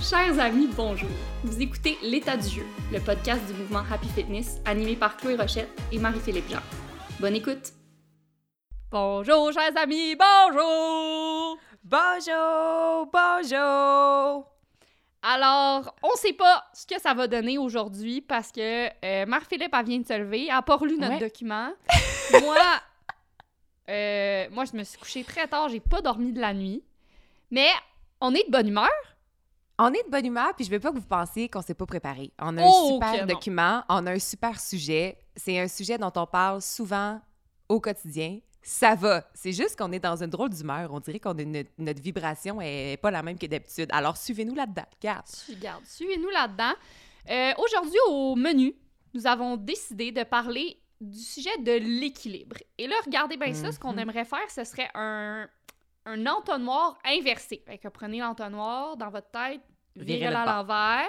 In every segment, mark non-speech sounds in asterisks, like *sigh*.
Chers amis, bonjour. Vous écoutez L'état du jeu, le podcast du mouvement Happy Fitness animé par Chloé Rochette et Marie-Philippe Jean. Bonne écoute. Bonjour, chers amis, bonjour. Bonjour, bonjour. Alors, on sait pas ce que ça va donner aujourd'hui parce que euh, Marie-Philippe, elle vient de se lever, elle a pas relu notre Ouais. document. *laughs* moi, euh, moi, je me suis couchée très tard, j'ai pas dormi de la nuit. Mais on est de bonne humeur. On est de bonne humeur, puis je veux pas que vous pensiez qu'on s'est pas préparé. On a un Oh, super document, on a un super sujet. C'est un sujet dont on parle souvent au quotidien. Ça va. C'est juste qu'on est dans une drôle d'humeur. On dirait qu'on est notre, vibration est pas la même que d'habitude. Alors suivez-nous là-dedans. Regarde. Tu Regarde, suivez-nous là-dedans. Euh, Aujourd'hui, au menu, nous avons décidé de parler du sujet de l'équilibre. Et là, regardez bien ça, ce qu'on Mhm. aimerait faire, ce serait un, un entonnoir inversé. Fait que prenez l'entonnoir dans votre tête, Virez-le à l'envers.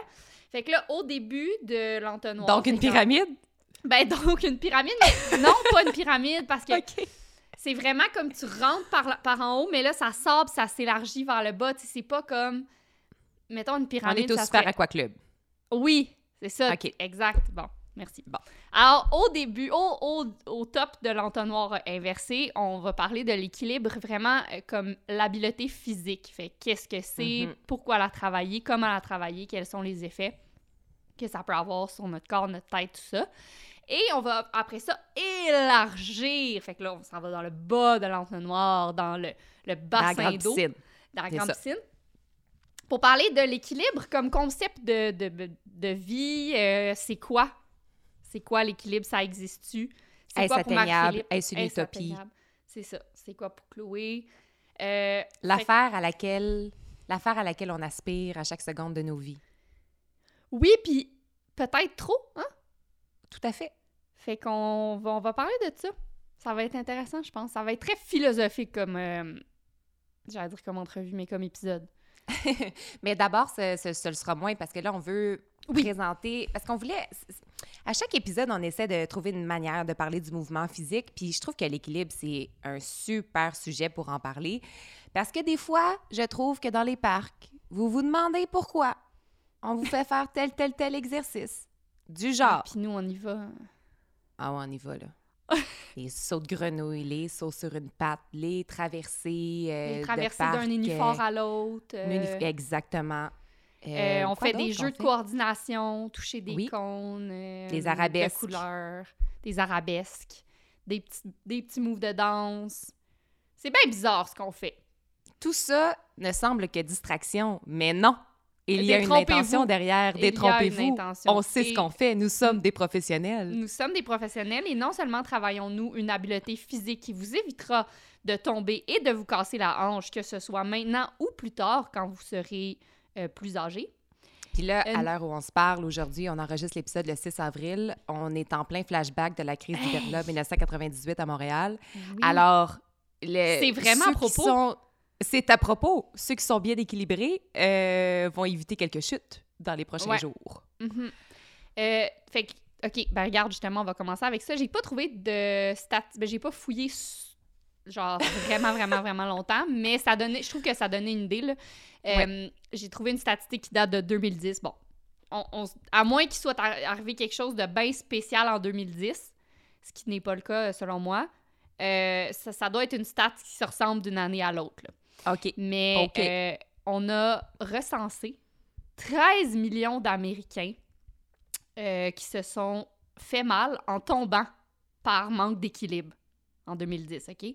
Fait que là, au début de l'entonnoir... Donc une quand- pyramide? Ben donc une pyramide, mais *laughs* non, pas une pyramide, parce que c'est vraiment comme tu rentres par, la- par en haut, mais là, ça sort ça s'élargit vers le bas. C'est pas comme... Mettons une On pyramide, est au Super serait- Aqua Club. oui, c'est ça. OK. Exact. Bon, merci. Bon. Alors, au début, au, au, au top de l'entonnoir inversé, on va parler de l'équilibre vraiment euh, comme l'habileté physique. Fait qu'est-ce que c'est, Mhm. pourquoi la travailler, comment la travailler, quels sont les effets que ça peut avoir sur notre corps, notre tête, tout ça? Et on va après ça élargir. Fait que là, on s'en va dans le bas de l'entonnoir, dans le, le bassin d'eau dans la grande ça. piscine. Pour parler de l'équilibre comme concept de, de, de vie, euh, c'est quoi? C'est quoi l'équilibre? Ça existe-tu? C'est Est-ce quoi pour? Marie-Philippe? Est-ce une utopie? C'est ça. C'est quoi pour Chloé? Euh, fait- L'affaire à laquelle l'affaire à laquelle on aspire à chaque seconde de nos vies. Oui, puis peut-être trop, hein? Tout à fait. Fait qu'on va, on va parler de ça. Ça va être intéressant, je pense. Ça va être très philosophique comme... euh, J'allais dire comme entrevue, mais comme épisode. *laughs* Mais d'abord, ce, ce- ce le sera moins parce que là, on veut Oui. présenter. Parce qu'on voulait. À chaque épisode, on essaie de trouver une manière de parler du mouvement physique. Puis je trouve que l'équilibre, c'est un super sujet pour en parler. Parce que des fois, je trouve que dans les parcs, vous vous demandez pourquoi on vous fait faire tel, tel, tel exercice. Du genre. Puis nous, on y va. Ah ouais, on y va, là. *laughs* les sauts de grenouille, les sauts sur une patte, les traversées. euh, Les parc, d'un nénuphar euh, à l'autre. euh, Exactement. Euh, Euh, on fait des jeux de fait? coordination, toucher des Oui. cônes, euh, Des arabesques. de couleurs, des arabesques, des petits, des petits moves de danse. C'est bien bizarre ce qu'on fait. Tout ça ne semble que distraction, mais non. Il y a une intention derrière. Détrompez-vous. On sait Et- ce qu'on fait. Nous sommes des professionnels. Nous sommes des professionnels et non seulement travaillons-nous une habileté physique qui vous évitera de tomber et de vous casser la hanche, que ce soit maintenant ou plus tard quand vous serez euh, plus âgé. Puis là, Euh, à l'heure où on se parle aujourd'hui, on enregistre l'épisode le 6 avril. On est en plein flashback de la crise du verglas 1998 à Montréal. Alors, le- C'est vraiment à propos. sont- C'est à propos. Ceux qui sont bien équilibrés euh, vont éviter quelques chutes dans les prochains Ouais. jours. Mhm. Euh, fait que, OK, ben regarde, justement, on va commencer avec ça. J'ai pas trouvé de stats, ben j'ai pas fouillé, genre, vraiment, vraiment, vraiment longtemps, mais ça donnait, je trouve que ça donnait une idée, là. Euh, J'ai trouvé une statistique qui date de 2010. Bon, on, on s- à moins qu'il soit ar- arrivé quelque chose de bien spécial en 2010, ce qui n'est pas le cas, selon moi, euh, ça, ça doit être une stat qui se ressemble d'une année à l'autre. OK. Mais euh, on a recensé 13 millions d'Américains qui se sont fait mal en tombant par manque d'équilibre en 2010, OK?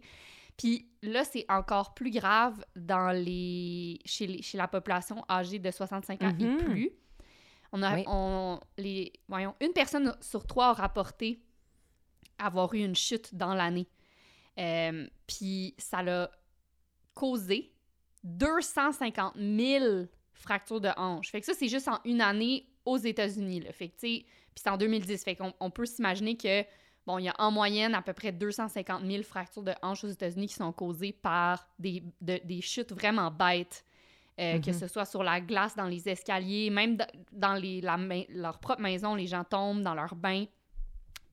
Puis là, c'est encore plus grave dans les... Chez, les- chez la population âgée de 65 ans et Mhm. plus. On a, Oui. on, les, voyons, une personne sur trois a rapporté avoir eu une chute dans l'année. Euh, Puis ça l'a causé 250 000 fractures de hanche. Fait que ça, c'est juste en une année aux États-Unis. là. Fait que, tu sais, puis c'est en 2010. Fait qu'on on peut s'imaginer que, bon, il y a en moyenne à peu près 250 000 fractures de hanche aux États-Unis qui sont causées par des, de- des chutes vraiment bêtes. Euh, Que Mhm. ce soit sur la glace, dans les escaliers, même da- dans les, la leur propre maison, les gens tombent dans leur bain.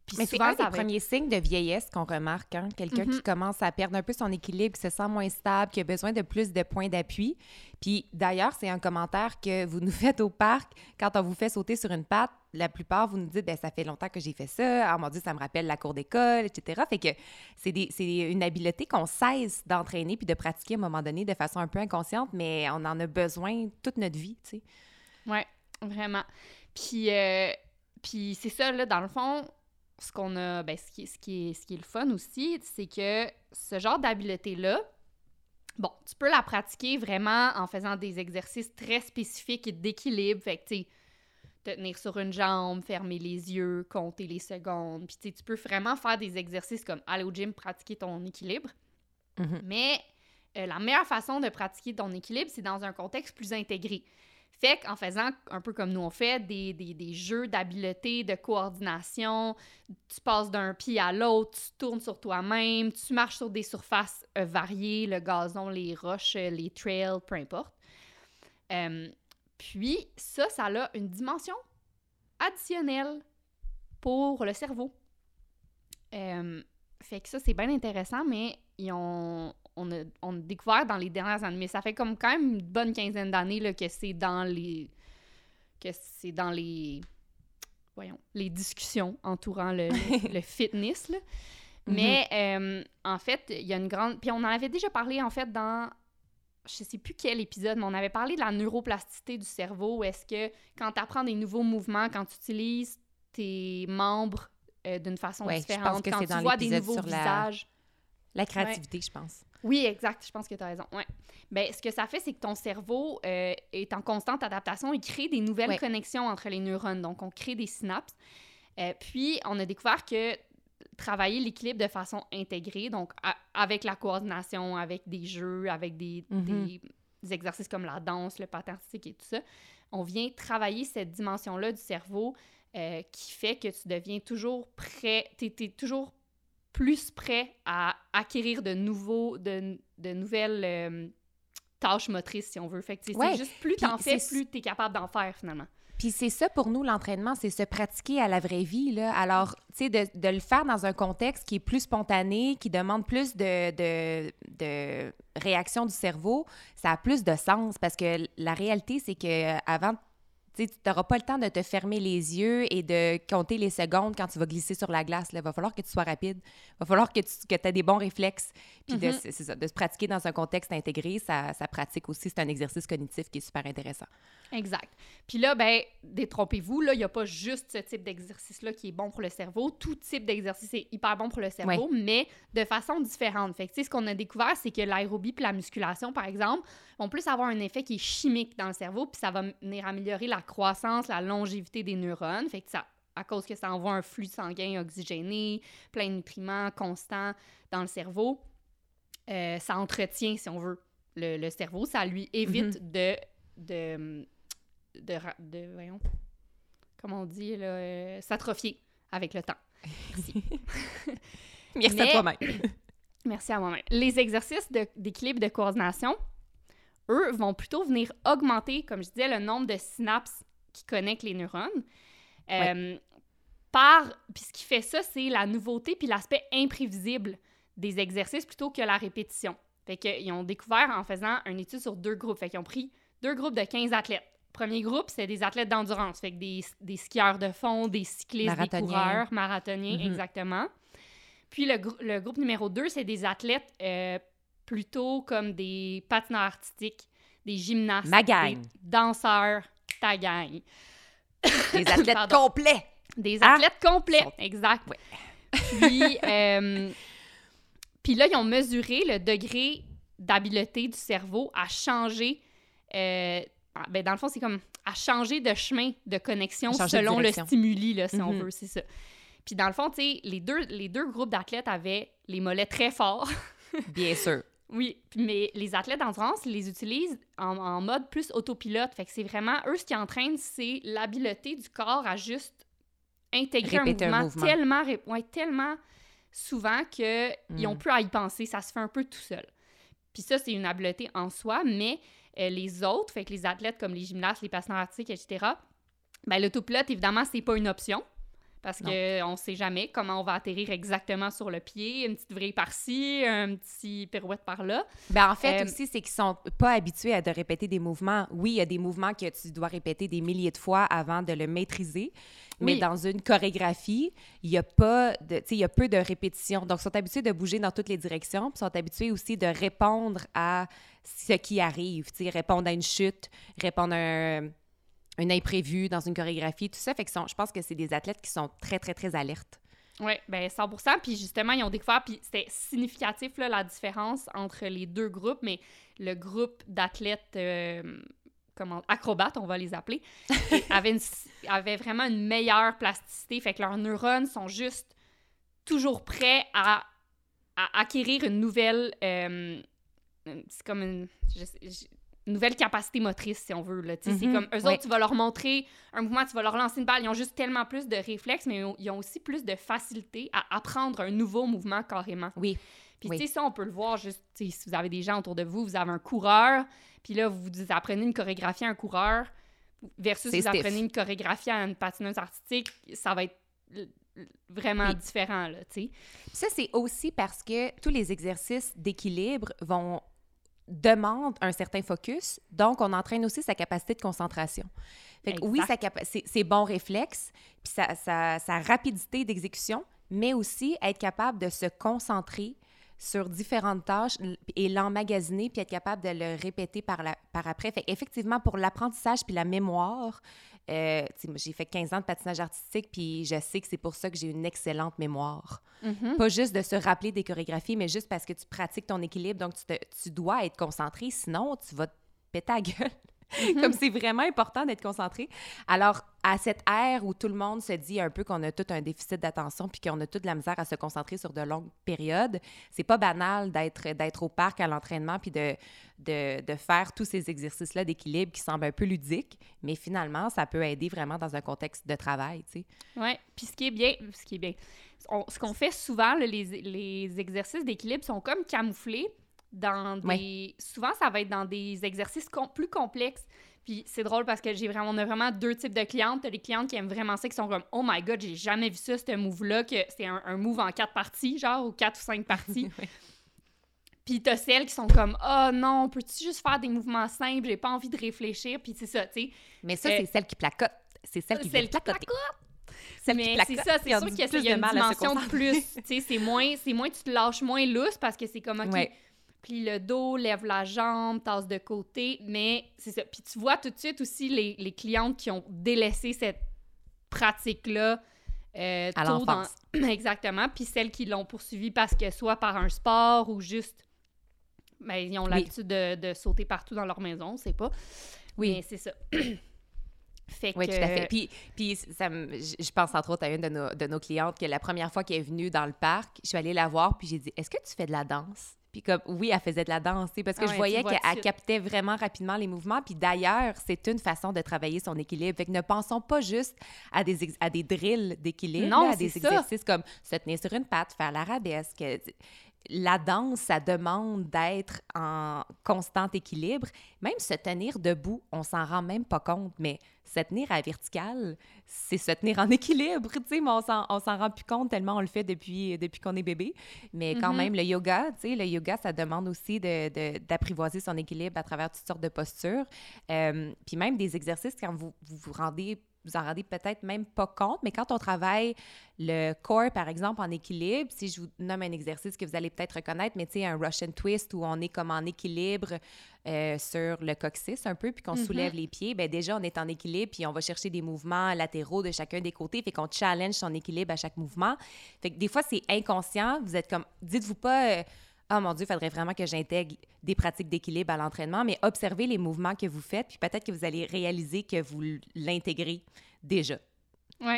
Puis Mais c'est souvent, un des va premiers signes de vieillesse qu'on remarque, hein? Quelqu'un qui Mhm. commence à perdre un peu son équilibre, qui se sent moins stable, qui a besoin de plus de points d'appui. Puis d'ailleurs, c'est un commentaire que vous nous *laughs* faites au parc quand on vous fait sauter sur une patte. La plupart, vous nous dites, ben ça fait longtemps que j'ai fait ça. Ah mon Dieu, ça me rappelle la cour d'école, etc. Fait que c'est une habileté qu'on cesse d'entraîner puis de pratiquer à un moment donné de façon un peu inconsciente, mais on en a besoin toute notre vie, tu sais. Ouais, vraiment. Puis, euh, puis c'est ça, là, dans le fond, ce qu'on a, ben, ce qui, ce, qui est, ce qui est le fun aussi, c'est que ce genre d'habileté-là, bon, tu peux la pratiquer vraiment en faisant des exercices très spécifiques d'équilibre. Fait que, tu te tenir sur une jambe, fermer les yeux, compter les secondes. Puis, tu sais, tu peux vraiment faire des exercices comme aller au gym, pratiquer ton équilibre. Mhm. Mais euh, la meilleure façon de pratiquer ton équilibre, c'est dans un contexte plus intégré. Fait qu'en faisant un peu comme nous on fait, des, des, des jeux d'habileté, de coordination, tu passes d'un pied à l'autre, tu tournes sur toi-même, tu marches sur des surfaces euh, variées, le gazon, les roches, euh, les trails, peu importe. Euh, puis ça, ça a une dimension additionnelle pour le cerveau. Euh, fait que ça, c'est bien intéressant, mais ils ont, on, a, on a découvert dans les dernières années, mais ça fait comme quand même une bonne quinzaine d'années que c'est dans les. que c'est dans les. voyons, les discussions entourant le, le- *laughs* le fitness. là. Mais euh, en fait, il y a une grande. Puis on en avait déjà parlé en fait dans. Je sais plus quel épisode, mais on avait parlé de la neuroplasticité du cerveau. Est-ce que quand tu apprends des nouveaux mouvements, quand tu utilises tes membres euh, d'une façon Ouais, différente, que quand tu dans vois des nouveaux sur la- visages? La créativité, je pense. Oui, exact. Je pense que tu as raison. Ouais. Ben, ce que ça fait, c'est que ton cerveau euh, est en constante adaptation. Il crée des nouvelles Ouais. connexions entre les neurones. Donc, on crée des synapses. Euh, puis, on a découvert que travailler l'équilibre de façon intégrée, donc avec la coordination, avec des jeux, avec des, Mhm. des- des exercices comme la danse, le patin artistique et tout ça, on vient travailler cette dimension-là du cerveau euh, qui fait que tu deviens toujours prêt, tu es, toujours plus prêt à acquérir de nouveaux, de, de nouvelles euh, tâches motrices, si on veut. Fait que c'est- Ouais. c'est juste plus t'en fais, plus t'es capable d'en faire, finalement. Puis c'est ça pour nous, l'entraînement, c'est se pratiquer à la vraie vie. Alors, tu sais, de, le faire dans un contexte qui est plus spontané, qui demande plus de, de, de réaction du cerveau, ça a plus de sens parce que la réalité, c'est que avant tu n'auras pas le temps de te fermer les yeux et de compter les secondes quand tu vas glisser sur la glace. Il va falloir que tu sois rapide. Il va falloir que tu que aies des bons réflexes. Puis Mhm. ça, de se pratiquer dans un contexte intégré, ça, ça pratique aussi. C'est un exercice cognitif qui est super intéressant. Exact. Puis là, ben, détrompez-vous, il n'y a pas juste ce type d'exercice-là qui est bon pour le cerveau. Tout type d'exercice est hyper bon pour le cerveau, mais de façon différente. Fait que, ce qu'on a découvert, c'est que l'aérobie puis la musculation, par exemple, vont plus avoir un effet qui est chimique dans le cerveau, puis ça va venir améliorer la croissance, la longévité des neurones. Fait que ça, à cause que ça envoie un flux sanguin oxygéné, plein de nutriments constants dans le cerveau, euh, ça entretient, si on veut, le, le cerveau. Ça lui évite de, de, de, de, voyons, comment on dit, là, euh, s'atrophier avec le temps. Merci *laughs* Mais- à toi-même. *coughs* Merci à moi-même. Les exercices d'équilibre de coordination, eux, vont plutôt venir augmenter, comme je disais, le nombre de synapses qui connectent les neurones. Euh, Par, puis ce qui fait ça, c'est la nouveauté puis l'aspect imprévisible des exercices plutôt que la répétition. Fait qu'ils ont découvert en faisant une étude sur deux groupes. Fait qu'ils ont pris deux groupes de 15 athlètes. Premier groupe, c'est des athlètes d'endurance, fait que des, des skieurs de fond, des cyclistes, des coureurs, marathoniens, Mhm. exactement. Puis le, le groupe numéro 2, c'est des athlètes euh, plutôt comme des patineurs artistiques, des gymnastes, Ma gang. des danseurs, ta gang. Les *laughs* athlètes Pardon. complets. Des athlètes complets, Sont- exact. Ouais. Puis, *laughs* euh, puis là, ils ont mesuré le degré d'habileté du cerveau à changer. euh, ah, ben dans le fond, c'est comme à changer de chemin de connexion de selon le stimuli, là, si on Mhm. veut, c'est ça. Puis dans le fond, tu sais, les deux, les deux groupes d'athlètes avaient les mollets très forts. Bien sûr. Oui, mais les athlètes d'endurance, ils les utilisent en, en mode plus autopilote. Fait que c'est vraiment, eux, ce qui entraînent, c'est l'habileté du corps à juste intégrer un mouvement, tellement, ouais, tellement souvent qu'ils Mm. ont plus à y penser. Ça se fait un peu tout seul. Puis ça, c'est une habileté en soi, mais euh, les autres, fait que les athlètes comme les gymnastes, les patineurs artistiques, etc., ben, l'autopilote, évidemment, c'est pas une option Parce qu'on ne sait jamais comment on va atterrir exactement sur le pied, une petite vrille par-ci, un petit pirouette par-là. Ben, en fait, Euh, aussi, c'est qu'ils sont pas habitués à de répéter des mouvements. Oui, il y a des mouvements que tu dois répéter des milliers de fois avant de le maîtriser. Mais Oui. dans une chorégraphie, il y a pas de, tu sais, il y a peu de répétitions. Donc, ils sont habitués de bouger dans toutes les directions, puis sont habitués aussi de répondre à ce qui arrive. Tu sais, répondre à une chute, répondre à un, un imprévu dans une chorégraphie, tout ça. Fait que sont- je pense que c'est des athlètes qui sont très, très, très alertes. Oui, ben 100% Puis justement, ils ont découvert, puis c'était significatif, là, la différence entre les deux groupes, mais le groupe d'athlètes euh, comment, acrobates, on va les appeler, *laughs* avait, une- avait vraiment une meilleure plasticité. Fait que leurs neurones sont juste toujours prêts à, à acquérir une nouvelle... euh, c'est comme une... je sais- je- une nouvelle capacité motrice, si on veut. Là. Tu sais, C'est Mhm, comme eux ouais. autres, tu vas leur montrer un mouvement, tu vas leur lancer une balle. Ils ont juste tellement plus de réflexes, mais ils ont- aussi plus de facilité à apprendre un nouveau mouvement carrément. Oui. Puis Oui. tu sais, ça, on peut le voir juste, si vous avez des gens autour de vous, vous avez un coureur, puis là, vous apprenez une chorégraphie à un coureur versus vous stiff. apprenez une chorégraphie à une patineuse artistique, ça va être vraiment Oui. différent, là, tu sais. Ça, c'est aussi parce que tous les exercices d'équilibre vont demandent un certain focus, donc on entraîne aussi sa capacité de concentration. Fait que oui, c'est bons réflexes, puis sa, sa- sa rapidité d'exécution, mais aussi être capable de se concentrer sur différentes tâches et l'emmagasiner, puis être capable de le répéter par, la, par après. Fait effectivement, pour l'apprentissage puis la mémoire, euh, j'ai fait 15 ans de patinage artistique, puis je sais que c'est pour ça que j'ai une excellente mémoire. Mhm. Pas juste de se rappeler des chorégraphies, mais juste parce que tu pratiques ton équilibre. Donc, tu, te- tu dois être concentré, sinon tu vas te péter la gueule. *laughs* Comme c'est vraiment important d'être concentré. Alors, à cette ère où tout le monde se dit un peu qu'on a tout un déficit d'attention puis qu'on a toute la misère à se concentrer sur de longues périodes, c'est pas banal d'être d'être au parc à l'entraînement puis de, de, de faire tous ces exercices-là d'équilibre qui semblent un peu ludiques, mais finalement, ça peut aider vraiment dans un contexte de travail, tu sais. Ouais, puis ce qui est bien, ce qui est bien, on- ce qu'on fait souvent, là, les, les exercices d'équilibre sont comme camouflés dans des... Souvent, ça va être dans des exercices com- plus complexes. Puis c'est drôle parce que j'ai vraiment, on a vraiment deux types de clientes. T'as les clientes qui aiment vraiment ça, qui sont comme « Oh my God, j'ai jamais vu ça, ce move-là, que c'est un, un move en quatre parties, genre, ou quatre ou cinq parties. *laughs* Oui. Puis t'as celles qui sont comme « Oh non, peux-tu juste faire des mouvements simples? J'ai pas envie de réfléchir. » Puis c'est ça, tu sais. Mais ça, Euh, c'est celle qui placote. C'est celle qui Celle placoter. Celle qui mais placote, c'est ça, c'est sûr qu'il y a une dimension de plus. Tu sais, c'est moins, c'est moins tu te lâches moins lousse parce que c'est comme, OK, Ouais. Plie le dos, lève la jambe, tasse de côté, mais c'est ça. Puis tu vois tout de suite aussi les, les clientes qui ont délaissé cette pratique-là euh, À dans-. *clears throat* Exactement. Puis celles qui l'ont poursuivi parce que soit par un sport ou juste... Ben, ils ont Oui. l'habitude de, de sauter partout dans leur maison, on sait pas. Oui. Mais c'est ça. *clears throat* fait Oui, que... tout à fait. Puis, puis ça me- je je pense entre autres à une de nos, de nos clientes que la première fois qu'elle est venue dans le parc, je suis allée la voir puis j'ai dit Est-ce que tu fais de la danse Puis comme oui, elle faisait de la danse, parce que Ah je voyais qu'elle captait vraiment rapidement les mouvements. Puis d'ailleurs, c'est une façon de travailler son équilibre. Fait que ne pensons pas juste à des, à des drills d'équilibre, à des ça. exercices comme se tenir sur une patte, faire l'arabesque. La danse, ça demande d'être en constant équilibre. Même se tenir debout, on s'en rend même pas compte, mais se tenir à la verticale, c'est se tenir en *laughs* équilibre, tu sais, mais on s'en, on s'en rend plus compte tellement on le fait depuis, depuis qu'on est bébé. Mais quand Mhm. même, le yoga, tu sais, le yoga, ça demande aussi de, de- d'apprivoiser son équilibre à travers toutes sortes de postures. Euh, puis même des exercices, quand vous vous, vous rendez vous en rendez peut-être même pas compte, mais quand on travaille le corps, par exemple, en équilibre, si je vous nomme un exercice que vous allez peut-être reconnaître, mais tu sais, un Russian twist où on est comme en équilibre euh, sur le coccyx un peu, puis qu'on Mhm. soulève les pieds, ben déjà, on est en équilibre, puis on va chercher des mouvements latéraux de chacun des côtés, fait qu'on challenge son équilibre à chaque mouvement. Fait que des fois, c'est inconscient, vous êtes comme, dites-vous pas... euh, ah mon Dieu, il faudrait vraiment que j'intègre des pratiques d'équilibre à l'entraînement, mais observez les mouvements que vous faites, puis peut-être que vous allez réaliser que vous l'intégrez déjà. Oui.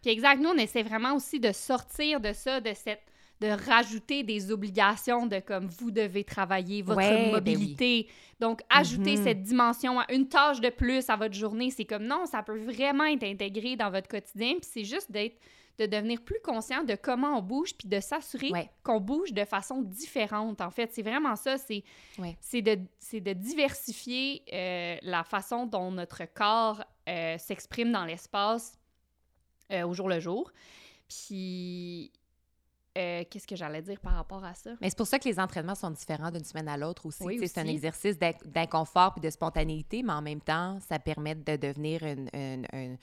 Puis exact, nous, on essaie vraiment aussi de sortir de ça, de cette de rajouter des obligations de comme vous devez travailler votre Ouais, ben mobilité. Donc, ajouter Mhm. cette dimension à une tâche de plus à votre journée, c'est comme non, ça peut vraiment être intégré dans votre quotidien. Puis c'est juste d'être de devenir plus conscient de comment on bouge, puis de s'assurer Ouais. qu'on bouge de façon différente. En fait, c'est vraiment ça. C'est Ouais. de, de diversifier euh, la façon dont notre corps euh, s'exprime dans l'espace euh, au jour le jour. Puis, euh, qu'est-ce que j'allais dire par rapport à ça? Mais c'est pour ça que les entraînements sont différents d'une semaine à l'autre aussi. Oui, C'est un exercice d'inc- d'inconfort et de spontanéité, mais en même temps, ça permet de devenir une- une- un-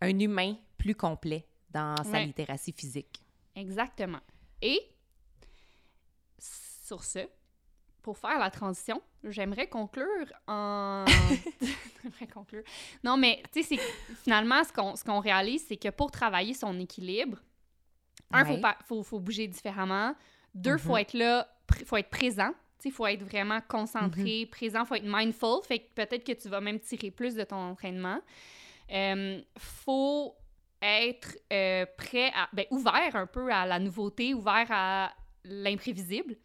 un humain plus complet dans sa Ouais. littératie physique. Exactement. Et sur ce, pour faire la transition, j'aimerais conclure en. *laughs* j'aimerais conclure. Non, mais tu sais, finalement ce qu'on ce qu'on réalise, c'est que pour travailler son équilibre, un, Ouais. faut, faut, faut bouger différemment. Deux, Mhm. faut être là, pr- faut être présent. Il faut être vraiment concentré, Mhm. présent, faut être mindful. Fait que peut-être que tu vas même tirer plus de ton entraînement. Euh, faut être euh, prêt à. Ben, ouvert un peu à la nouveauté, ouvert à l'imprévisible.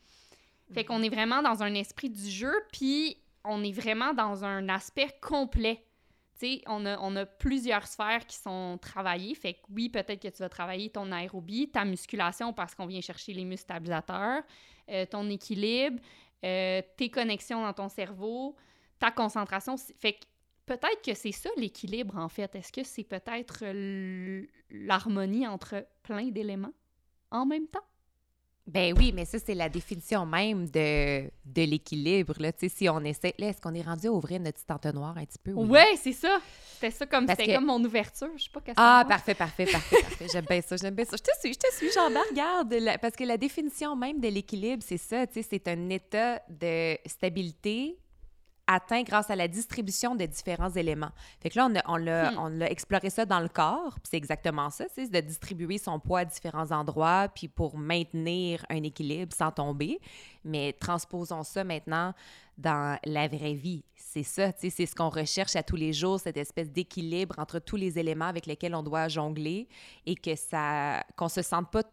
Fait qu'on est vraiment dans un esprit du jeu, puis on est vraiment dans un aspect complet. Tu sais, on a, on a plusieurs sphères qui sont travaillées. Fait que oui, peut-être que tu vas travailler ton aérobie, ta musculation parce qu'on vient chercher les muscles stabilisateurs, euh, ton équilibre, euh, tes connexions dans ton cerveau, ta concentration. Fait que peut-être que c'est ça l'équilibre en fait. Est-ce que c'est peut-être l- l'harmonie entre plein d'éléments en même temps? Ben oui, mais ça, c'est la définition même de, de l'équilibre. Là. Si on essaie... Là, est-ce qu'on est rendu à ouvrir notre petit entonnoir un petit peu? Oui. Ouais, c'est ça. C'était ça comme c'était que- comme mon ouverture. Je sais pas qu'est-ce Ah, parfait, parfait, parfait, *laughs* parfait. J'aime bien ça, j'aime bien ça. Je te suis, je te suis, Jean-Baptiste, regarde. la- parce que la définition même de l'équilibre, c'est ça, c'est un état de stabilité atteint grâce à la distribution de différents éléments. Fait que là, on a, on l'a, Hmm. on exploré ça dans le corps, puis c'est exactement ça, c'est de distribuer son poids à différents endroits, puis pour maintenir un équilibre sans tomber. Mais transposons ça maintenant dans la vraie vie. C'est ça, c'est ce qu'on recherche à tous les jours, cette espèce d'équilibre entre tous les éléments avec lesquels on doit jongler et que ça, qu'on se sente pas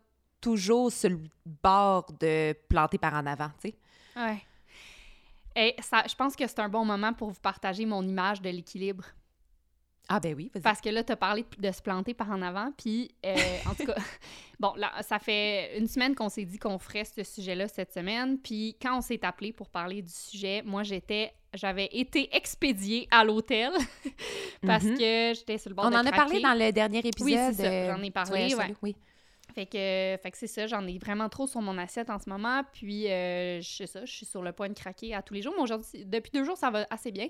toujours sur le bord de planter par en avant, tu sais. Ouais. Et ça, je pense que c'est un bon moment pour vous partager mon image de l'équilibre. Ah ben oui, vas-y. Parce que là, tu as parlé de, se planter par en avant. Puis, euh, en tout cas, *laughs* bon, là, ça fait une semaine qu'on s'est dit qu'on ferait ce sujet-là cette semaine. Puis, quand on s'est appelé pour parler du sujet, moi, j'étais, j'avais été expédiée à l'hôtel *laughs* parce Mhm. que j'étais sur le bord On de en a parlé dans le dernier épisode. Oui, c'est ça, j'en ai parlé, ouais. Oui. Fait que, fait que c'est ça, j'en ai vraiment trop sur mon assiette en ce moment. Puis, euh, je sais ça, je suis sur le point de craquer à tous les jours. Mais aujourd'hui, depuis deux jours, ça va assez bien.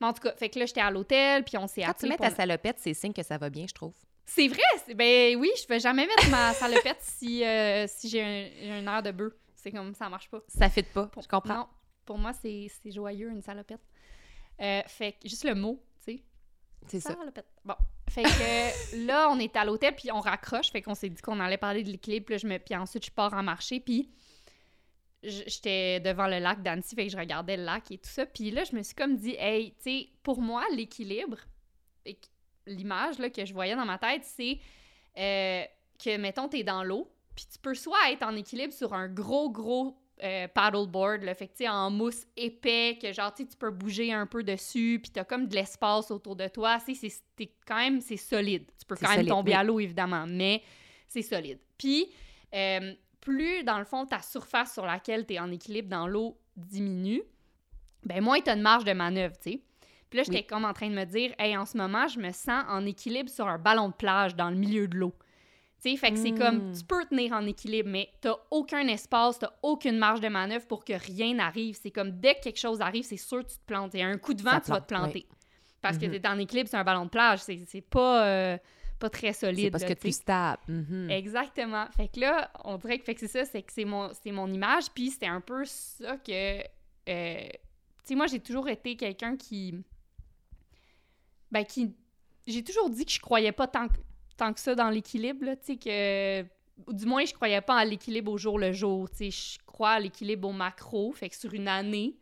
Mais en tout cas, fait que là, j'étais à l'hôtel, puis on s'est Quand tu mets ta salopette, c'est signe que ça va bien, je trouve. C'est vrai! Ben oui, je vais jamais mettre ma salopette *laughs* si, euh, si j'ai un, air de bœuf. C'est comme ça marche pas. Ça fit pas, Pour- je comprends. Non, pour moi, c'est c'est joyeux, une salopette. Euh, fait que juste le mot, tu sais. C'est ça. Salopette. Bon. Fait que là, on est à l'hôtel, puis on raccroche. Fait qu'on s'est dit qu'on allait parler de l'équilibre. Puis, je me... puis ensuite, je pars en marché, puis j'étais devant le lac d'Annecy, fait que je regardais le lac et tout ça. Puis là, je me suis comme dit, hey, tu sais, pour moi, l'équilibre, l'image que je voyais dans ma tête, c'est euh, que, mettons, t'es dans l'eau, puis tu peux soit être en équilibre sur un gros, gros euh, paddleboard, là, fait que, tu en mousse épais, que genre, tu peux bouger un peu dessus, puis t'as comme de l'espace autour de toi, c'est- quand même, c'est solide. Tu peux quand même tomber oui. à l'eau, évidemment, mais c'est solide. Puis, euh, plus, dans le fond, ta surface sur laquelle tu es en équilibre dans l'eau diminue, ben moins tu as de marge de manœuvre, tu sais. Puis là, j'étais Oui. comme en train de me dire, hey, en ce moment, je me sens en équilibre sur un ballon de plage dans le milieu de l'eau. Tu sais, fait que c'est comme, Mm. tu peux tenir en équilibre, mais t'as aucun espace, t'as aucune marge de manœuvre pour que rien n'arrive. C'est comme, dès que quelque chose arrive, c'est sûr que tu te plantes. Il y a un coup de vent, Ça tu vas te plante, planter. Parce que Mhm. t'es en équilibre sur un ballon de plage. C'est c'est pas, euh, pas très solide. C'est parce que tu stable. Mhm. Exactement. Fait que là, on dirait que, fait que c'est ça, c'est que c'est mon, c'est mon image, puis c'était un peu ça que... euh, tu sais, moi, j'ai toujours été quelqu'un qui... Ben, qui... J'ai toujours dit que je croyais pas tant, que- tant que ça dans l'équilibre, tu sais, que... Du moins, je croyais pas à l'équilibre au jour le jour, tu sais. Je crois à l'équilibre au macro, fait que sur une année.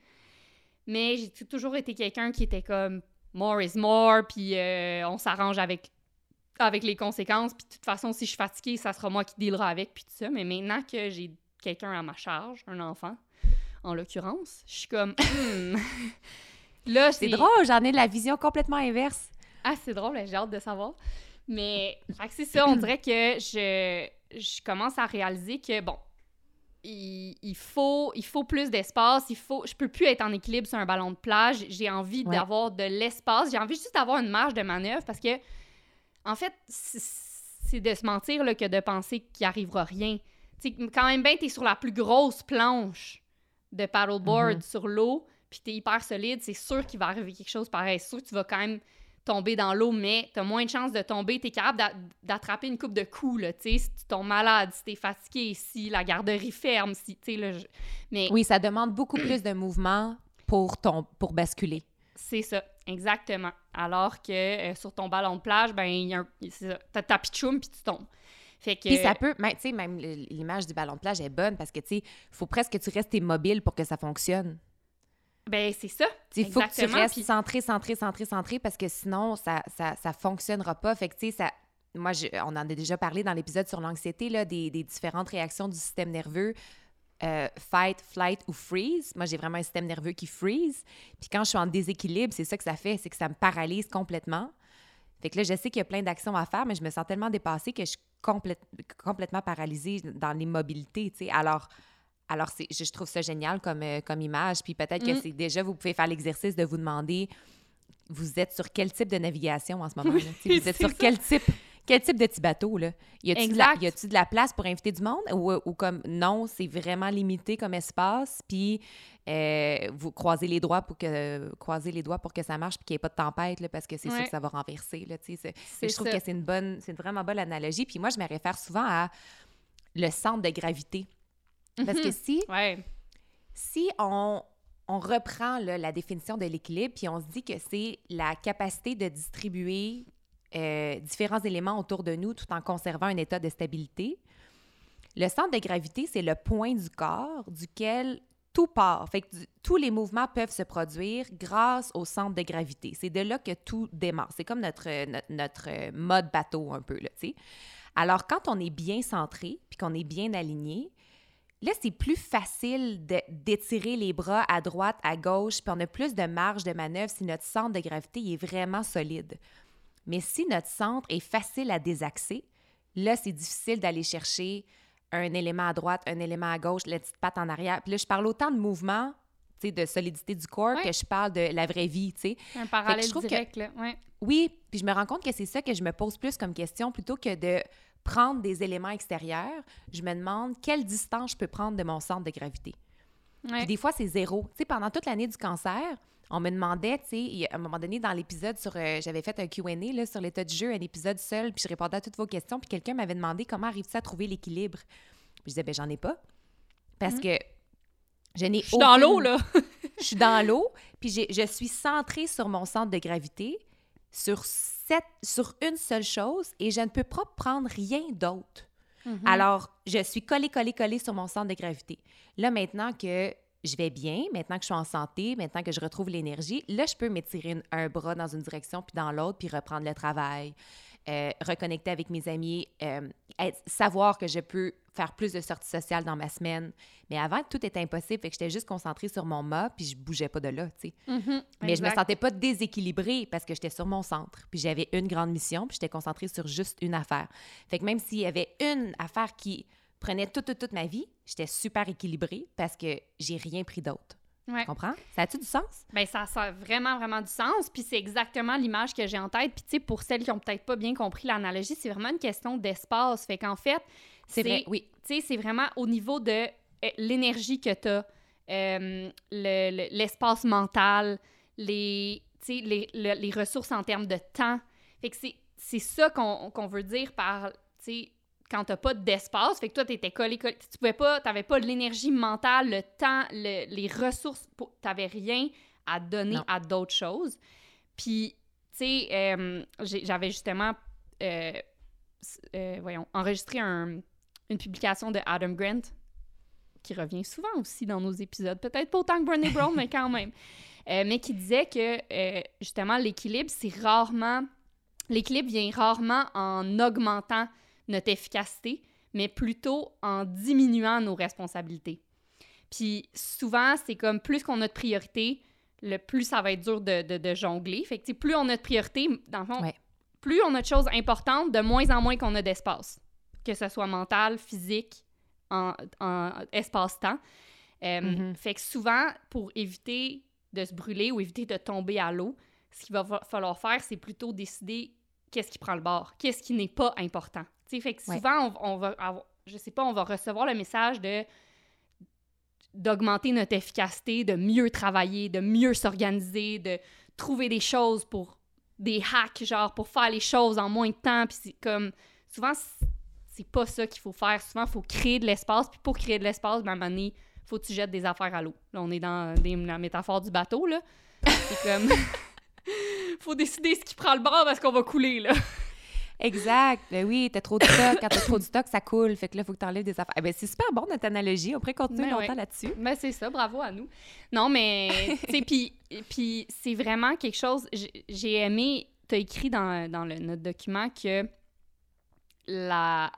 Mais j'ai toujours été quelqu'un qui était comme more is more, puis euh, on s'arrange avec avec les conséquences. Puis de toute façon, si je suis fatiguée, ça sera moi qui dealera avec, puis tout ça. Mais maintenant que j'ai quelqu'un à ma charge, un enfant, en l'occurrence, je suis comme... *laughs* hmm. Là, C'est drôle, j'en ai la vision complètement inverse. Ah, c'est drôle, j'ai hâte de savoir. Mais c'est ça, on dirait que je, je commence à réaliser que, bon, il, il faut, il faut plus d'espace, il faut... Je peux plus être en équilibre sur un ballon de plage. J'ai envie Ouais. d'avoir de l'espace. J'ai envie juste d'avoir une marge de manœuvre parce que, en fait, c'est de se mentir là, que de penser qu'il arrivera rien. Tu sais, quand même bien, t'es sur la plus grosse planche de paddleboard Mhm. sur l'eau, puis t'es hyper solide, c'est sûr qu'il va arriver quelque chose pareil. C'est sûr que tu vas quand même tomber dans l'eau, mais t'as moins de chances de tomber. T'es capable d'a- d'attraper une coupe de coups, là, tu si tu tombes malade, si t'es fatigué, si la garderie ferme, si, tu là, je- Mais Oui, ça demande beaucoup plus de mouvement pour, ton, pour basculer. c'est ça, exactement. Alors que euh, sur ton ballon de plage, ben, il y a un... t'as ta pitchoum, puis tu tombes. Fait que... Puis ça peut, tu sais, même l'image du ballon de plage est bonne parce que, tu sais, il faut presque que tu restes immobile pour que ça fonctionne. Ben, c'est ça. Il faut que tu restes puis- centré, centré, centré, centré parce que sinon, ça ça, ça fonctionnera pas. Fait que, tu sais, ça... Moi, je- on en a déjà parlé dans l'épisode sur l'anxiété, des, des différentes réactions du système nerveux. euh, fight, flight ou freeze. Moi, j'ai vraiment un système nerveux qui freeze. Puis quand je suis en déséquilibre, c'est ça que ça fait, c'est que ça me paralyse complètement. Fait que là, je sais qu'il y a plein d'actions à faire, mais je me sens tellement dépassée que je suis complète- complètement paralysée dans l'immobilité, tu sais. Alors, alors je, je trouve ça génial comme, euh, comme image. Puis peut-être que Mm. c'est déjà, vous pouvez faire l'exercice de vous demander, vous êtes sur quel type de navigation en ce moment? vous êtes sur ça. quel type, quel type de petit bateau, là? Y a-tu de, de la place pour inviter du monde? Ou, ou comme, non, c'est vraiment limité comme espace, puis euh, vous croisez les doigts pour que, croisez les doigts pour que ça marche, puis qu'il n'y ait pas de tempête, là, parce que c'est sûr que ça va renverser, là, tu sais. c'est- C'est je trouve ça. que c'est une bonne, c'est une vraiment bonne analogie. Puis moi, je me réfère souvent à le centre de gravité. Parce que Mhm. si, Ouais. si on, on reprend là, la définition de l'équilibre, puis on se dit que c'est la capacité de distribuer euh, différents éléments autour de nous tout en conservant un état de stabilité, le centre de gravité, c'est le point du corps duquel tout part. Fait que du- tous les mouvements peuvent se produire grâce au centre de gravité. C'est de là que tout démarre. C'est comme notre, notre, notre, mode bateau un peu, là, tu sais. Alors, quand on est bien centré, puis qu'on est bien aligné, Là, c'est plus facile d'étirer les bras à droite, à gauche, puis on a plus de marge de manœuvre si notre centre de gravité est vraiment solide. Mais si notre centre est facile à désaxer, là, c'est difficile d'aller chercher un élément à droite, un élément à gauche, la petite patte en arrière. Puis là, je parle autant de mouvement, tu sais, de solidité du corps que je parle de la vraie vie, tu sais. Un parallèle je trouve que- direct, là. Ouais. Oui, puis je me rends compte que c'est ça que je me pose plus comme question plutôt que de prendre des éléments extérieurs. Je me demande quelle distance je peux prendre de mon centre de gravité. Ouais. Puis des fois, c'est zéro. Tu sais, pendant toute l'année du cancer, on me demandait, tu sais, à un moment donné, dans l'épisode sur... euh, J'avais fait un Q&A là, sur l'état du jeu, un épisode seul, puis je répondais à toutes vos questions, puis quelqu'un m'avait demandé comment arrives-tu à trouver l'équilibre. Puis je disais, ben j'en ai pas. Parce que je n'ai. Je suis dans l'eau, là. *laughs* je suis dans *laughs* l'eau, puis je suis centrée sur mon centre de gravité, sur, cette, sur une seule chose, et je ne peux pas prendre rien d'autre. Mhm. Alors, je suis collée, collée, collée sur mon centre de gravité. Là, maintenant que je vais bien, maintenant que je suis en santé, maintenant que je retrouve l'énergie, là, je peux m'étirer un bras dans une direction puis dans l'autre, puis reprendre le travail, euh, reconnecter avec mes amis, euh, être- savoir que je peux faire plus de sorties sociales dans ma semaine. Mais avant, tout était impossible, fait que j'étais juste concentrée sur mon mât, puis je bougeais pas de là, tu sais. Mhm. Mais je me sentais pas déséquilibrée parce que j'étais sur mon centre. Puis j'avais une grande mission, puis j'étais concentrée sur juste une affaire. Fait que même s'il y avait une affaire qui prenait toute, toute, toute ma vie, j'étais super équilibrée parce que j'ai rien pris d'autre. Ouais. Comprends? Ça a-tu du sens? Ben, ça a vraiment, vraiment du sens. Puis c'est exactement l'image que j'ai en tête. Puis, tu sais, pour celles qui ont peut-être pas bien compris l'analogie, c'est vraiment une question d'espace. Fait qu'en fait, C'est vrai, oui. Tu sais, c'est vraiment au niveau de euh, l'énergie que tu as, l'espace mental, les, les, le- les ressources en termes de temps. Fait que c'est- ça qu'on qu'on veut dire par, tu sais, quand t'as pas d'espace, fait que toi, t'étais collé, collé, tu pouvais pas, t'avais pas l'énergie mentale, le temps, le- les ressources, pour- t'avais rien à donner Non. à d'autres choses. Puis, tu sais, euh, j'avais justement, euh, euh, voyons, enregistré un- une publication de Adam Grant, qui revient souvent aussi dans nos épisodes, peut-être pas autant que Brené Brown, mais quand même, mais qui disait que, justement, l'équilibre, c'est rarement... L'équilibre vient rarement en augmentant notre efficacité, mais plutôt en diminuant nos responsabilités. Puis souvent, c'est comme plus qu'on a de priorité, le plus ça va être dur de, de- de jongler. Fait que plus on a de priorité, dans le fond, Ouais. plus on a de choses importantes, de moins en moins qu'on a d'espace. Que ce soit mental, physique, en, en espace-temps. Euh, Mhm. Fait que souvent, pour éviter de se brûler ou éviter de tomber à l'eau, ce qu'il va fa- falloir faire, c'est plutôt décider qu'est-ce qui prend le bord, qu'est-ce qui n'est pas important. Tu sais, fait que Ouais. souvent, on, on va avoir- je sais pas, on va recevoir le message de d'augmenter notre efficacité, de mieux travailler, de mieux s'organiser, de trouver des choses pour des hacks, genre pour faire les choses en moins de temps. Puis c'est comme, souvent, c'est- c'est pas ça qu'il faut faire. Souvent, il faut créer de l'espace. Puis pour créer de l'espace, ben, à un moment donné, faut que tu jettes des affaires à l'eau. Là, on est dans des- la métaphore du bateau, là. C'est comme... *laughs* faut décider ce qui prend le bord parce qu'on va couler, là. Exact. Ben oui, t'as trop de stock. Quand t'as trop de stock, ça coule. Fait que là, il faut que t'enlèves des affaires. Eh ben, c'est super bon, notre analogie. On pourrait continuer Ben longtemps ouais. là-dessus. Ben, c'est ça, bravo à nous. Non, mais, *laughs* tu sais, puis, puis c'est vraiment quelque chose... j'ai- aimé... T'as écrit dans, dans le, notre document que la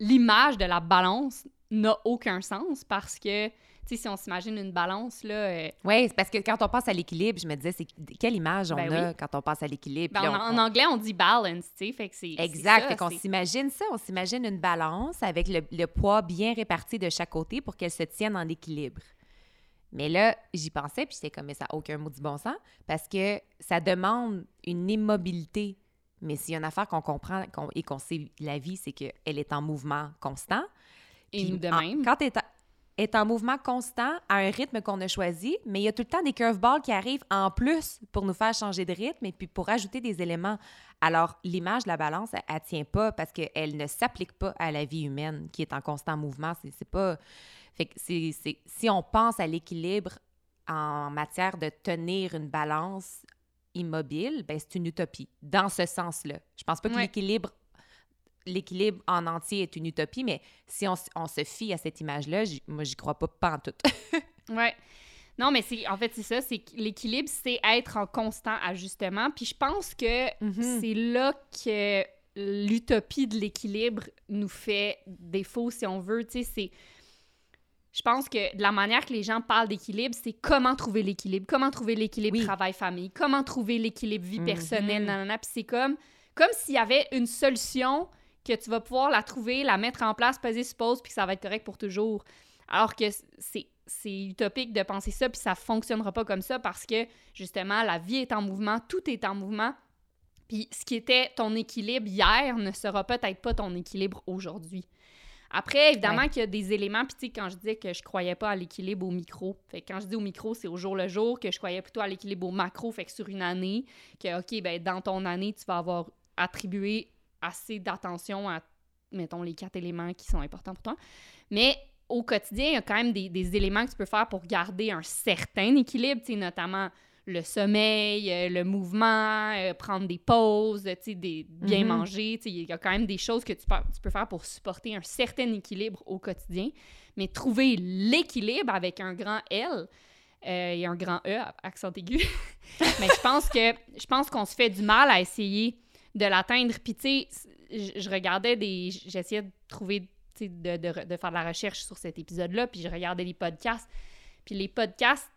l'image de la balance n'a aucun sens parce que, sais, si on s'imagine une balance, là... euh, Oui, c'est parce que quand on passe à l'équilibre, je me disais, c'est quelle image on Ben a oui. quand on passe à l'équilibre? ben, en, on- anglais, on dit balance, tu sais, fait que c'est... Exact. ça, fait qu'on s'imagine ça. On s'imagine une balance avec le, le poids bien réparti de chaque côté pour qu'elle se tienne en équilibre. Mais là, j'y pensais, puis j'étais comme, mais ça n'a aucun mot du bon sens, parce que ça demande une immobilité. Mais s'il y a une affaire qu'on comprend qu'on- et qu'on sait la vie, c'est qu'elle est en mouvement constant. Et Puis nous de en- même. quand est, en- est en mouvement constant, à un rythme qu'on a choisi, mais il y a tout le temps des curveballs qui arrivent en plus pour nous faire changer de rythme et puis pour ajouter des éléments. Alors, l'image de la balance, elle, elle tient pas parce qu'elle ne s'applique pas à la vie humaine qui est en constant mouvement. C'est pas... Fait que c'est... c'est- Si on pense à l'équilibre en matière de tenir une balance immobile, ben c'est une utopie, dans ce sens-là. Je pense pas que Ouais. l'équilibre l'équilibre en entier est une utopie, mais si on, se fie à cette image-là, moi, j'y crois pas, pas en tout. *laughs* Ouais. Non, mais c'est en fait, c'est ça, c'est l'équilibre, c'est être en constant ajustement. Puis je pense que Mhm. c'est là que l'utopie de l'équilibre nous fait défaut, si on veut. Tu sais, c'est. Je pense que de la manière que les gens parlent d'équilibre, c'est comment trouver l'équilibre, comment trouver l'équilibre Oui. travail-famille, comment trouver l'équilibre vie Mhm. personnelle, nanana. Puis c'est comme, comme s'il y avait une solution que tu vas pouvoir la trouver, la mettre en place, peser sur pause, puis que ça va être correct pour toujours. Alors que c'est c'est utopique de penser ça, puis ça fonctionnera pas comme ça parce que, justement, la vie est en mouvement, tout est en mouvement. Puis ce qui était ton équilibre hier ne sera peut-être pas ton équilibre aujourd'hui. Après, évidemment Ouais. qu'il y a des éléments, puis tu sais, quand je disais que je croyais pas à l'équilibre au micro, fait que quand je dis au micro, c'est au jour le jour, que je croyais plutôt à l'équilibre au macro, fait que sur une année, que, OK, ben dans ton année, tu vas avoir attribué assez d'attention à, mettons, les quatre éléments qui sont importants pour toi. Mais au quotidien, il y a quand même des, des éléments que tu peux faire pour garder un certain équilibre, notamment le sommeil, euh, le mouvement, euh, prendre des pauses, des, bien Mhm. manger. Il y a quand même des choses que tu peux, tu peux faire pour supporter un certain équilibre au quotidien. Mais trouver l'équilibre avec un grand L euh, et un grand E, accent aigu, *laughs* mais je pense que je pense qu'on se fait du mal à essayer de l'atteindre. Puis tu sais, je regardais des... J'essayais de trouver, tu sais, de, de, de faire de la recherche sur cet épisode-là, puis je regardais les podcasts. Puis les podcasts